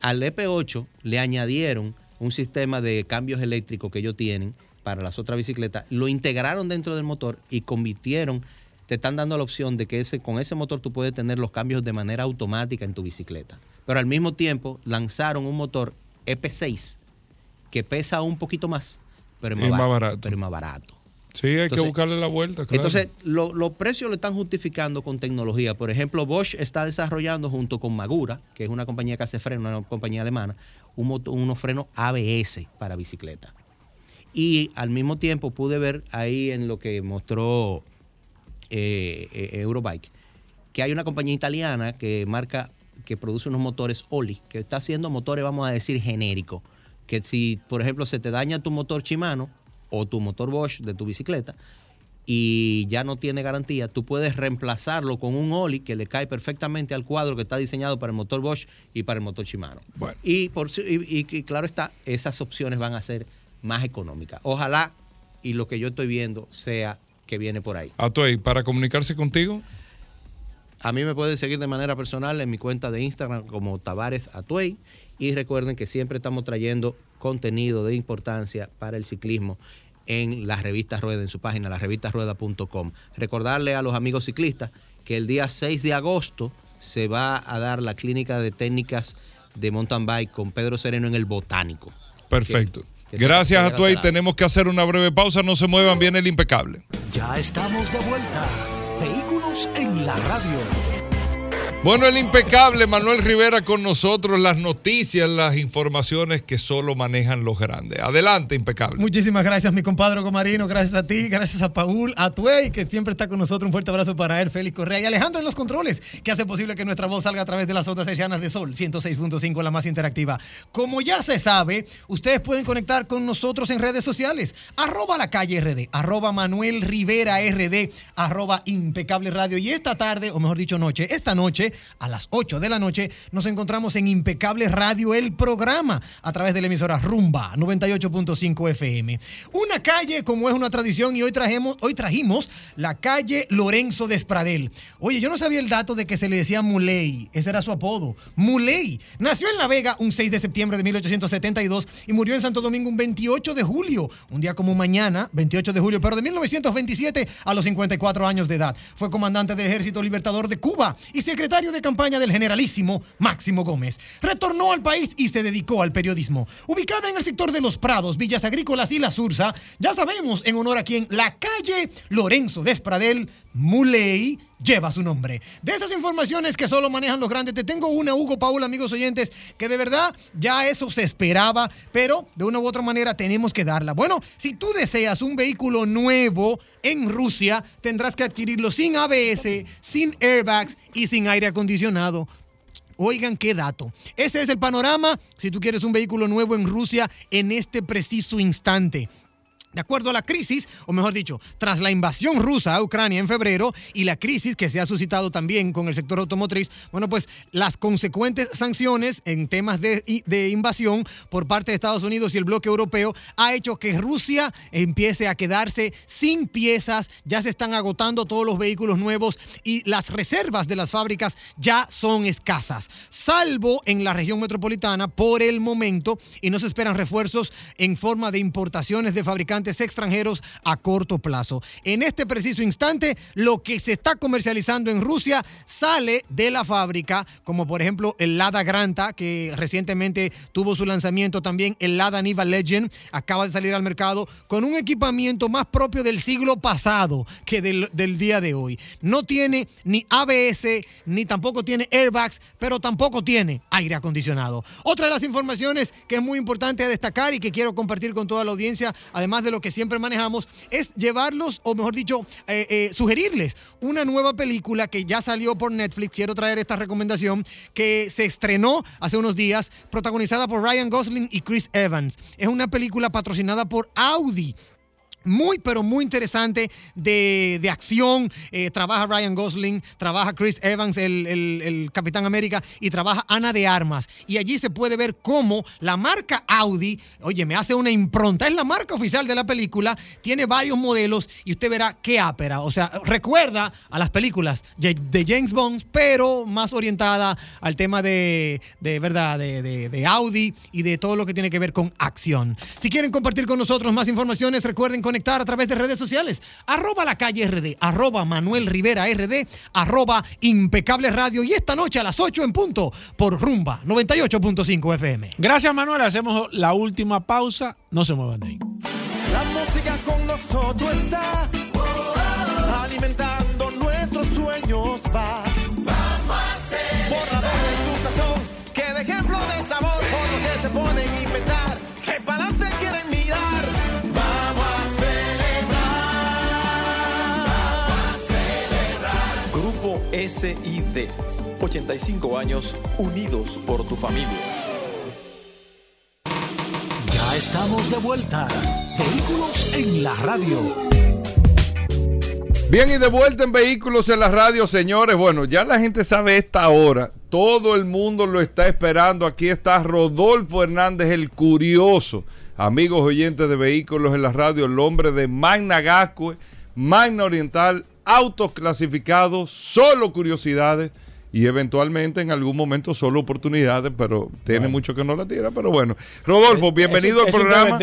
al EP8 le añadieron un sistema de cambios eléctricos que ellos tienen para las otras bicicletas, lo integraron dentro del motor y convirtieron, te están dando la opción de que ese, con ese motor tú puedes tener los cambios de manera automática en tu bicicleta. Pero al mismo tiempo lanzaron un motor EP6 que pesa un poquito más, pero es más, barato. Pero es más barato. Sí, hay que buscarle la vuelta. claro. Entonces, lo- los precios lo están justificando con tecnología. Por ejemplo, Bosch está desarrollando junto con Magura, que es una compañía que hace frenos, una compañía alemana, un unos frenos ABS para bicicleta. Y al mismo tiempo pude ver ahí en lo que mostró eh, eh, Eurobike, que hay una compañía italiana que marca, que produce unos motores Oli, que está haciendo motores, vamos a decir, genéricos. Que si, por ejemplo, se te daña tu motor Shimano o tu motor Bosch de tu bicicleta y ya no tiene garantía, tú puedes reemplazarlo con un Oli que le cae perfectamente al cuadro que está diseñado para el motor Bosch y para el motor Shimano. Y, por, si- y- y- y claro está, esas opciones van a ser más económicas. Ojalá y lo que yo estoy viendo sea que viene por ahí. Atuey, para comunicarse contigo, A mí me pueden seguir de manera personal en mi cuenta de Instagram como Tavares Atuey. Y recuerden que siempre estamos trayendo contenido de importancia para el ciclismo en la revista Rueda, en su página, larevistarueda.com. Recordarle a los amigos ciclistas que el día 6 de agosto se va a dar la clínica de técnicas de mountain bike con Pedro Sereno en el Botánico. perfecto. que Gracias, Atuey. haga Tenemos que hacer una breve pausa. No se muevan, viene el impecable. Ya estamos de vuelta. Vehículos en la radio. Bueno, el impecable Manuel Rivera con nosotros, las noticias, las informaciones que solo manejan los grandes. Adelante, impecable. Muchísimas gracias, mi compadre Comarino. Gracias a ti, gracias a Paul, a Tuey, que siempre está con nosotros. Un fuerte abrazo para él, Félix Correa y Alejandro en los controles, que hace posible que nuestra voz salga a través de las ondas hercianas de Sol 106.5, la más interactiva. Como ya se sabe, ustedes pueden conectar con nosotros en redes sociales. Arroba la calle RD, arroba Manuel Rivera RD, arroba impecable radio. Y esta tarde, o mejor dicho, noche, esta noche, a las 8 de la noche, nos encontramos en Impecable Radio, el programa, a través de la emisora Rumba 98.5 FM. Una calle como es una tradición y hoy, trajemos, hoy trajimos la calle Lorenzo Despradel. Oye, yo no sabía el dato de que se le decía Muley, ese era su apodo, Muley. Nació en La Vega un 6 de septiembre de 1872 y murió en Santo Domingo un 28 de julio, un día como mañana, 28 de julio, pero de 1927 a los 54 años de edad. Fue comandante del Ejército Libertador de Cuba y secretario de campaña del generalísimo Máximo Gómez. Retornó al país y se dedicó al periodismo. Ubicada en el sector de Los Prados, Villas Agrícolas y La Sursa, ya sabemos en honor a quien la calle Lorenzo Despradel Muley lleva su nombre. De esas informaciones que solo manejan los grandes, te tengo una, Hugo Paul, amigos oyentes, que de verdad ya eso se esperaba, pero de una u otra manera tenemos que darla. Bueno, si tú deseas un vehículo nuevo en Rusia, tendrás que adquirirlo sin ABS, sin airbags y sin aire acondicionado. Oigan qué dato. Este es el panorama si tú quieres un vehículo nuevo en Rusia en este preciso instante. De acuerdo a la crisis, o mejor dicho, tras la invasión rusa a Ucrania en febrero y la crisis que se ha suscitado también con el sector automotriz, bueno, pues las consecuentes sanciones en temas de, invasión por parte de Estados Unidos y el bloque europeo ha hecho que Rusia empiece a quedarse sin piezas, ya se están agotando todos los vehículos nuevos y las reservas de las fábricas ya son escasas, salvo en la región metropolitana por el momento y no se esperan refuerzos en forma de importaciones de fabricantes extranjeros a corto plazo. En este preciso instante, lo que se está comercializando en Rusia sale de la fábrica, como por ejemplo el Lada Granta, que recientemente tuvo su lanzamiento también, el Lada Niva Legend, acaba de salir al mercado con un equipamiento más propio del siglo pasado que del, del día de hoy. No tiene ni ABS, ni tampoco tiene airbags, pero tampoco tiene aire acondicionado. Otra de las informaciones que es muy importante destacar y que quiero compartir con toda la audiencia, además de lo que siempre manejamos, es llevarlos, o mejor dicho, eh, eh, sugerirles una nueva película que ya salió por Netflix. Quiero traer esta recomendación que se estrenó hace unos días, protagonizada por Ryan Gosling y Chris Evans. Es una película patrocinada por Audi muy, pero muy interesante de, de acción. Eh, trabaja Ryan Gosling, trabaja Chris Evans, el, el- Capitán América, y trabaja Ana de Armas. Y allí se puede ver cómo la marca Audi, oye, me hace una impronta, es la marca oficial de la película, tiene varios modelos y usted verá qué ápera. O sea, recuerda a las películas de, James Bond, pero más orientada al tema de, de verdad, de- de Audi y de todo lo que tiene que ver con acción. Si quieren compartir con nosotros más informaciones, recuerden conectar a través de redes sociales. Arroba la calle RD, arroba Manuel Rivera RD, arroba Impecable Radio. Y esta noche a las 8 en punto por Rumba 98.5 FM. Gracias, Manuel. Hacemos la última pausa. No se muevan de ahí. La música con nosotros está alimentando nuestros sueños va. 85 años unidos por tu familia. Ya estamos de vuelta. Vehículos en la radio. Bien, y de vuelta en Vehículos en la Radio, señores. Bueno, ya la gente sabe esta hora. Todo el mundo lo está esperando. Aquí está Rodolfo Hernández, el curioso. Amigos oyentes de Vehículos en la Radio, el hombre de Magna Gascue, Magna Oriental, autos clasificados, solo curiosidades y eventualmente en algún momento solo oportunidades, pero tiene mucho que no la tira. Pero bueno, Rodolfo, bienvenido es al programa.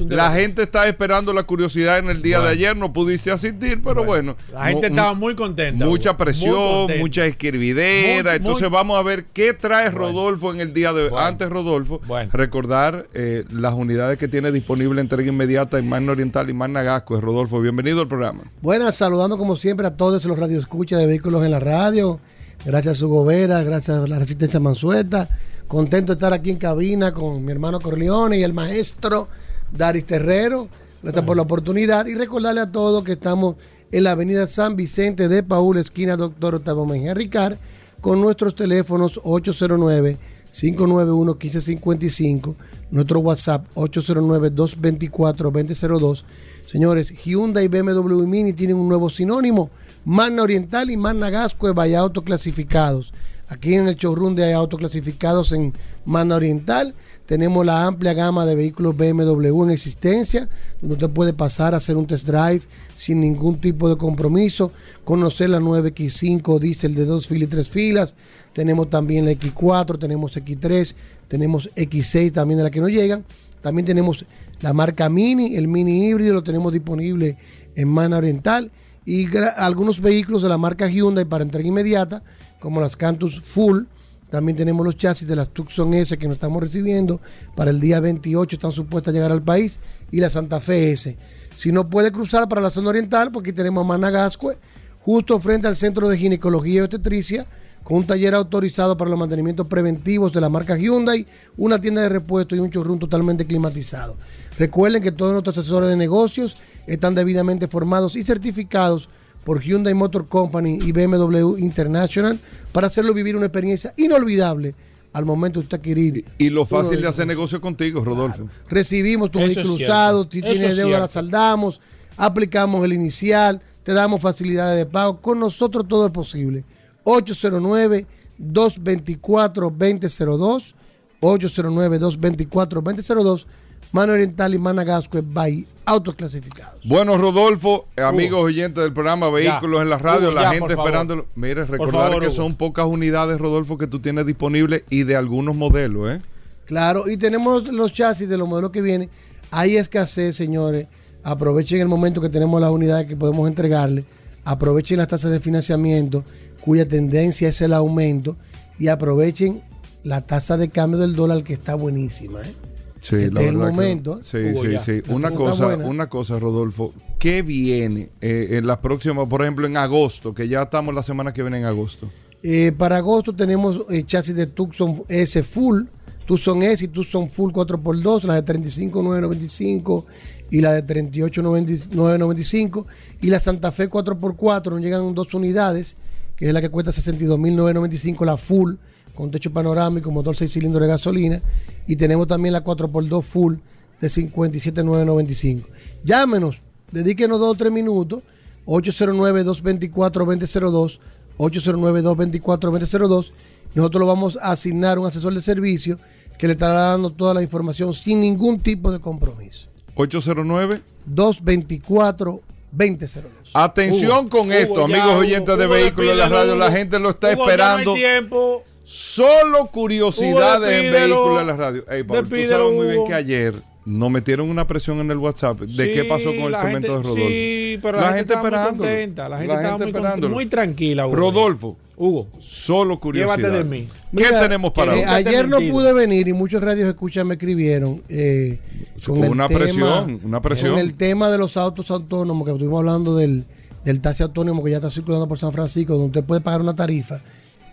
La gente está esperando la curiosidad en el día de Bueno. ayer, no pudiste asistir, pero bueno. La gente estaba muy contenta. Mucha presión, contenta. mucha escribidera. Muy- Entonces muy- vamos a ver qué trae Rodolfo en el día de hoy. Bueno. Antes, Rodolfo, recordar eh, las unidades que tiene disponible entrega inmediata en Magna Oriental y Magna Gasco. Rodolfo, bienvenido al programa. Buenas, saludando como siempre a todos los radioescuchas de vehículos en la radio. Gracias a Hugo Vera, gracias a la Resistencia Mansueta. Contento de estar aquí en cabina con mi hermano Corleone y el maestro Daris Terrero. Gracias por la oportunidad y recordarle a todos que estamos en la avenida San Vicente de Paúl, esquina Doctor Octavio Mejía Ricard, con nuestros teléfonos 809-591-1555, nuestro WhatsApp 809-224-2002. Señores, Hyundai y BMW Mini tienen un nuevo sinónimo, Magna Oriental y Magna Gasco de Autos clasificados. Aquí en el showroom de autos clasificados en Magna Oriental tenemos la amplia gama de vehículos BMW en existencia, donde usted puede pasar a hacer un test drive sin ningún tipo de compromiso, conocer la 9X5 diésel de dos filas y tres filas. Tenemos también la X4, tenemos X3, tenemos X6 también de la que no llegan. También tenemos la marca Mini, el Mini híbrido lo tenemos disponible en Magna Oriental y algunos vehículos de la marca Hyundai para entrega inmediata, como las Cantus Full. También tenemos los chasis de las Tucson S que nos estamos recibiendo para el día 28, están supuestas a llegar al país, y la Santa Fe S. Si no puede cruzar para la zona oriental, porque aquí tenemos a Managascue, justo frente al Centro de Ginecología y Obstetricia, con un taller autorizado para los mantenimientos preventivos de la marca Hyundai, una tienda de repuestos y un showroom totalmente climatizado. Recuerden que todos nuestros asesores de negocios están debidamente formados y certificados por Hyundai Motor Company y BMW International para hacerlo vivir una experiencia inolvidable al momento de usted adquirir. Y lo fácil de hacer negocio contigo, Rodolfo. Recibimos tu vehículo usado, si tienes es deuda la saldamos, aplicamos el inicial, te damos facilidades de pago. Con nosotros todo es posible. 809-224-2002, 809-224-2002, Mano Oriental y Managasco by Autos Clasificados. Bueno, Rodolfo, amigos oyentes del programa Vehículos Ya. en la radio, Hugo, la ya, gente favor. esperándolo. Mire, recordar favor, que Hugo. son pocas unidades, Rodolfo, que tú tienes disponibles y de algunos modelos, ¿eh? Claro, y tenemos los chasis de los modelos que vienen. Hay escasez, señores. Aprovechen el momento que tenemos las unidades que podemos entregarle. Aprovechen las tasas de financiamiento, cuya tendencia es el aumento. Y aprovechen la tasa de cambio del dólar, que está buenísima. ¿eh? Sí, Este la es el que- momento. sí, sí, ya. sí. La Una cosa una cosa, Rodolfo. ¿Qué viene eh, en la próxima, por ejemplo, en agosto, que ya estamos la semana que viene en agosto? Eh, para agosto tenemos eh, chasis de Tucson S Full, Tucson S y Tucson Full 4x2, la de 35,995 y la de 38,995 y la Santa Fe 4x4, nos llegan dos unidades, que es la que cuesta 62,995, la Full, con techo panorámico, motor 6 cilindros de gasolina, y tenemos también la 4x2 Full de 57,995. Llámenos, dedíquenos dos o tres minutos, 809-224-2002, 809-224-2002. Nosotros lo vamos a asignar un asesor de servicio que le estará dando toda la información sin ningún tipo de compromiso. 809 224 2002. Atención Hugo, con Hugo, esto, ya, amigos Hugo, oyentes de Hugo, vehículos en la radio. La gente lo está no esperando. tiempo. Solo curiosidades en vehículos en la radio. Ey, Paul, tú sabes muy bien que ayer nos metieron una presión en el WhatsApp de Sí, qué pasó con el la cemento gente- de Rodolfo. Sí, pero la, gente, estaba muy contenta. La gente estaba muy, tranquila. Hugo. Rodolfo, Hugo, solo curiosidades. llévate de mí. ¿Qué Mira, tenemos para eh, hoy? Ayer no pude venir y muchos radios escuchan me escribieron. eh, Con una presión, una presión. Con el tema de los autos autónomos, que estuvimos hablando del, del taxi autónomo que ya está circulando por San Francisco, donde usted puede pagar una tarifa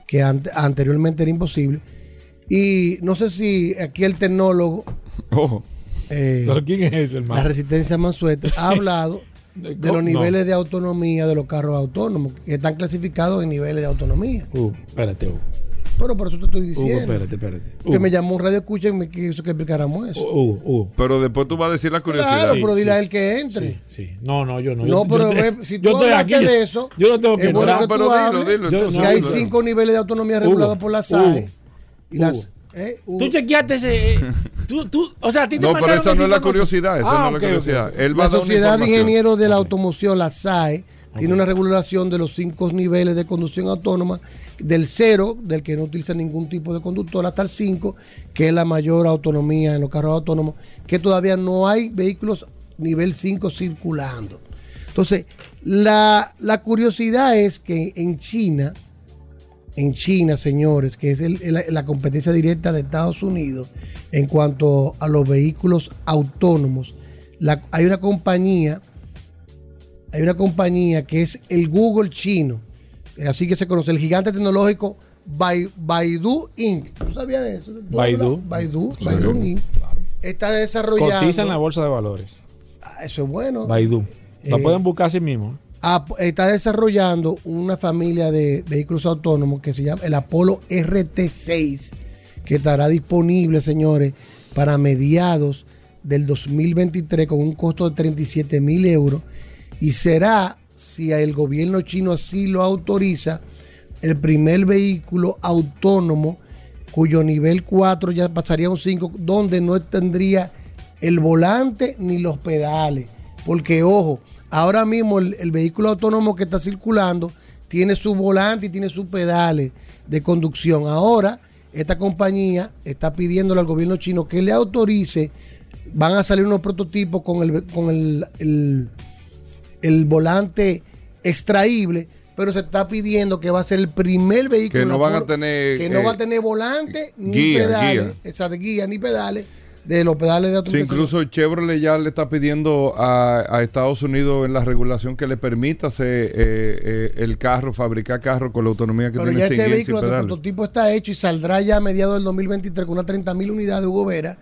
que ante- anteriormente era imposible. Y no sé si aquí el tecnólogo. Ojo. Eh, ¿Pero quién es ese, hermano? La Resistencia Mansueta ha hablado ¿De los No. niveles de autonomía de los carros autónomos, que están clasificados en niveles de autonomía. Uh, espérate, Hugo. Pero por eso te estoy Hugo, diciendo. espérate, espérate. Que Hugo. me llamó un radio escucha y me quiso que explicáramos eso. Hugo, Hugo. Pero después tú vas a decir la curiosidad. Claro, pero dile a él que entre. Sí, sí. No, no, yo no. No, Yo- pero yo te- si yo tú estoy hablaste aquí, de yo- eso, Yo no tengo que es bueno que pero tú dilo, dilo, Yo- entonces, que hay cinco niveles de autonomía Hugo, regulados por la SAE. Y Hugo. las, eh, Hugo. Tú chequeaste ese. tú, tú, o sea, a ti te No, pero esa no es la información. curiosidad. Esa Ah, no es la curiosidad. Él va la Sociedad de. Ingenieros de la Automoción, la SAE, tiene una regulación de los cinco niveles de conducción autónoma, del cero, del que no utiliza ningún tipo de conductor, hasta el 5, que es la mayor autonomía en los carros autónomos, que todavía no hay vehículos nivel 5 circulando. Entonces, la, la curiosidad es que en China, en China, señores, que es el- la, la competencia directa de Estados Unidos en cuanto a los vehículos autónomos, la- hay una compañía, hay una compañía que es el Google chino, así que se conoce, el gigante tecnológico Bai- Baidu Inc. ¿Tú sabías de eso? ¿Tú Baidu. Baidu, Sí. Baidu Inc. Está desarrollando. Cotiza en la bolsa de valores. Ah, Eso es bueno. Baidu. La Eh, pueden buscar así mismo. Está desarrollando una familia de vehículos autónomos que se llama el Apolo RT6, que estará disponible, señores, para mediados del 2023 con un costo de 37 mil euros y será, si el gobierno chino así lo autoriza, el primer vehículo autónomo cuyo nivel 4 ya pasaría a un 5, donde no tendría el volante ni los pedales. Porque, ojo, ahora mismo el, el vehículo autónomo que está circulando tiene su volante y tiene sus pedales de conducción. Ahora, esta compañía está pidiéndole al gobierno chino que le autorice, van a salir unos prototipos con el, con el, el- el volante extraíble, pero se está pidiendo que va a ser el primer vehículo Que no van a tener, que no eh, va a tener volante ni guía, pedales, guía. esa de guía ni pedales, de los pedales de Sí, incluso Chevrolet ya le está pidiendo a, a Estados Unidos en la regulación que le permita hacer, eh, eh, el carro, fabricar carro con la autonomía que Pero tiene ya sin este guía vehículo, sin el prototipo está hecho y saldrá ya a mediados del 2023 con unas 30 mil unidades de Hugo Vera.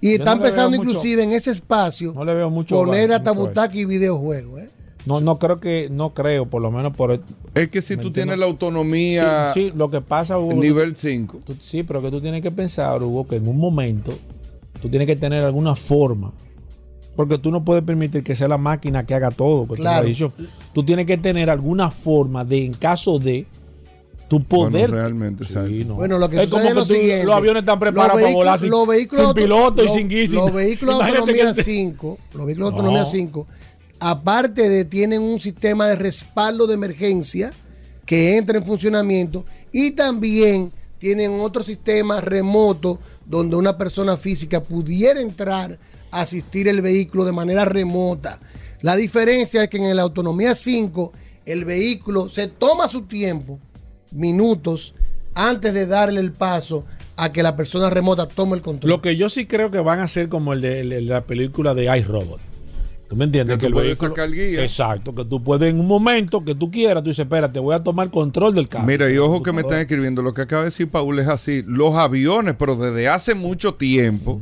Y Yo está no le empezando veo mucho- inclusive en ese espacio No le veo mucho. poner va- hasta butaca y videojuegos. ¿eh? No, no creo que, no creo, por lo menos por... Es que si tú tienes la autonomía Sí, sí, lo que pasa, Hugo... nivel 5. tú- sí, pero que tú tienes que pensar, Hugo, que en un momento tú tienes que tener alguna forma. Porque tú no puedes permitir que sea la máquina que haga todo. que tú Claro. dicho. Tú tienes que tener alguna forma de, en caso de, tu poder... Bueno, realmente, Sí, no. Bueno, lo que es sucede como es lo tú- siguiente. los aviones están preparados para volar sin, vehículos- los vehículos sin auto- piloto y los- sin y sin- Los vehículos de autonomía que te- 5, los vehículos de No. autonomía 5, aparte de tienen un sistema de respaldo de emergencia que entra en funcionamiento y también tienen otro sistema remoto donde una persona física pudiera entrar a asistir el vehículo de manera remota. La diferencia es que en la autonomía 5 el vehículo se toma su tiempo, minutos, antes de darle el paso a que la persona remota tome el control. Lo que yo sí creo que van a ser como el de, el de la película de iRobot. ¿Tú me entiendes? Que tú puedes sacar guía. Exacto, que tú puedes en un momento que tú quieras, tú dices, espérate, voy a tomar control del carro. Mira, y ojo que me están escribiendo, lo que acaba de decir Paul es así, los aviones, pero desde hace mucho tiempo,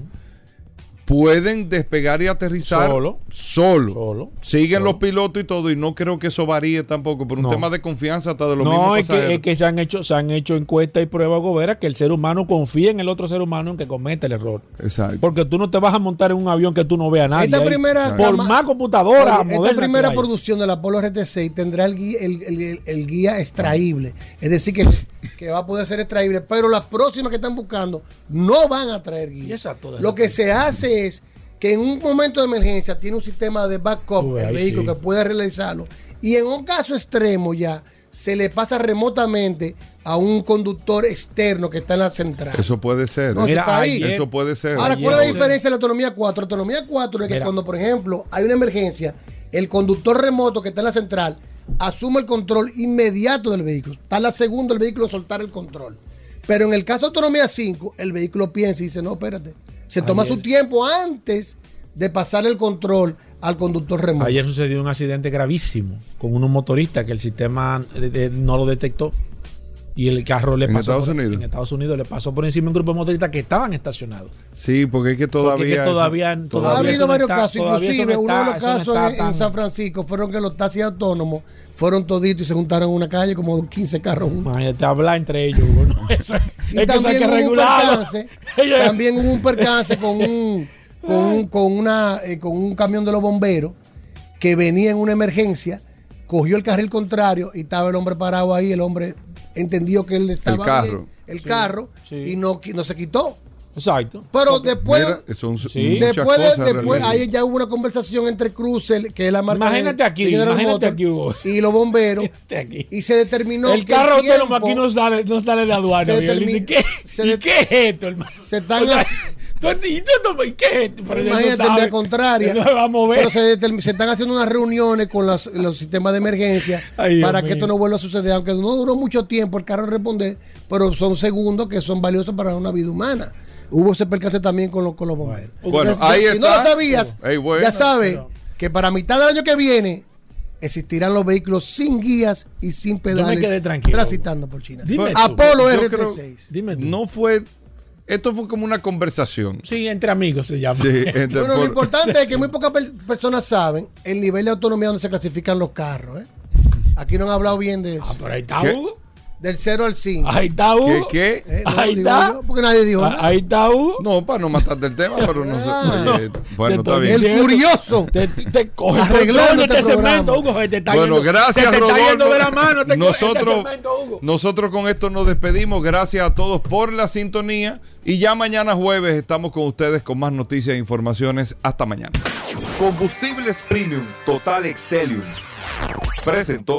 pueden despegar y aterrizar Solo. solo. Solo. Siguen los pilotos y todo, y no creo que eso varíe tampoco, por un No. tema de confianza hasta de los no, mismos es que, es que se han hecho, se han hecho encuestas y pruebas goberas que el ser humano confía en el otro ser humano en que cometa el error. Exacto. Porque tú no te vas a montar en un avión que tú no veas a nadie. Esta ahí. primera por cama- más computadora esta primera producción del Apolo RT6 tendrá el guía, el, el- el guía extraíble. Es decir, que, que va a poder ser extraíble. Pero las próximas que están buscando no van a traer guía. Lo que se hace es que en un momento de emergencia tiene un sistema de backup Uy, el ahí vehículo sí. que puede realizarlo. Y en un caso extremo ya se le pasa remotamente a un conductor externo que está en la central. Eso puede ser. No, eso está ahí. Eso puede ser. Ahora, ¿cuál es la diferencia de la autonomía 4? La autonomía 4 es que Mira. cuando, por ejemplo, hay una emergencia, el conductor remoto que está en la central asume el control inmediato del vehículo. Está la segunda el vehículo soltar el control. Pero en el caso de autonomía 5, el vehículo piensa y dice, no, espérate. Se toma Ayer. su tiempo antes de pasar el control al conductor remoto. Ayer sucedió un accidente gravísimo con unos motoristas que el sistema no lo detectó y el carro le ¿En pasó Estados por- Unidos? en Estados Unidos le pasó por encima un grupo de motoristas que estaban estacionados. Sí, porque es que todavía. Es que todavía- eso- todavía ha habido varios está- casos, inclusive uno de los no casos en, San Francisco fueron que los taxis autónomos fueron toditos y se juntaron en una calle como 15 carros juntos. Imagínate hablar entre ellos. Hugo, ¿no? Eso- Y es también que hubo un percance, también hubo un percance con un, con un, con una, eh, con un camión de los bomberos que venía en una emergencia, cogió el carril contrario y estaba el hombre parado ahí, el hombre entendió que él estaba carro. bien, el Sí, carro, sí. y no, no se quitó. Exacto. Pero después, Mira, son Sí. después, de- cosas después ahí ya hubo una conversación entre Cruzel, que es la marca Imagínate de- aquí, de imagínate aquí, Hugo. y los bomberos, aquí. y se determinó el que carro el tiempo- aquí no sale, no sale de aduana. Se ¿qué, se ¿Y de- qué es esto, hermano? se están O sea, haci- tú- y tú tomas, ¿y qué es esto? Pero él no Imagínate en vía contraria. No se va a mover. Pero se, están haciendo unas reuniones con las- los sistemas de emergencia Ay, para que mío. esto no vuelva a suceder. Aunque no duró mucho tiempo el carro responder, pero son segundos que son valiosos para una vida humana. Hubo ese percance también con, los- con los bomberos. Bueno, Entonces, ahí si no está. lo sabías, bueno. ya sabes que para mitad del año que viene existirán los vehículos sin guías y sin pedales transitando por China. Dime. Apolo Yo RT6. Dime tú. No fue. Esto fue como una conversación. Sí, entre amigos se llama. Sí, entre- Bueno, lo por- importante es que muy pocas per- personas saben el nivel de autonomía donde se clasifican los carros. ¿eh? Aquí no han hablado bien de eso. Ah, pero ahí está ¿Qué? Hugo. Del 0 al 5. Ahí está Hugo. ¿Qué? Eh, no, ahí está. yo, porque nadie dijo Ah, nada. Ahí está Hugo. No, para no matarte el tema, pero no sé. Ah. Oye, bueno, está bien. El curioso. Te, te coge Arreglando este este segmento. Hugo. Te está Bueno, yendo- gracias, te está Rodolfo. yendo de la mano. Te coge este nosotros, segmento, Hugo. nosotros con esto nos despedimos. Gracias a todos por la sintonía. Y ya mañana jueves estamos con ustedes con más noticias e informaciones. Hasta mañana. Combustibles Premium Total Excelium. Presentó.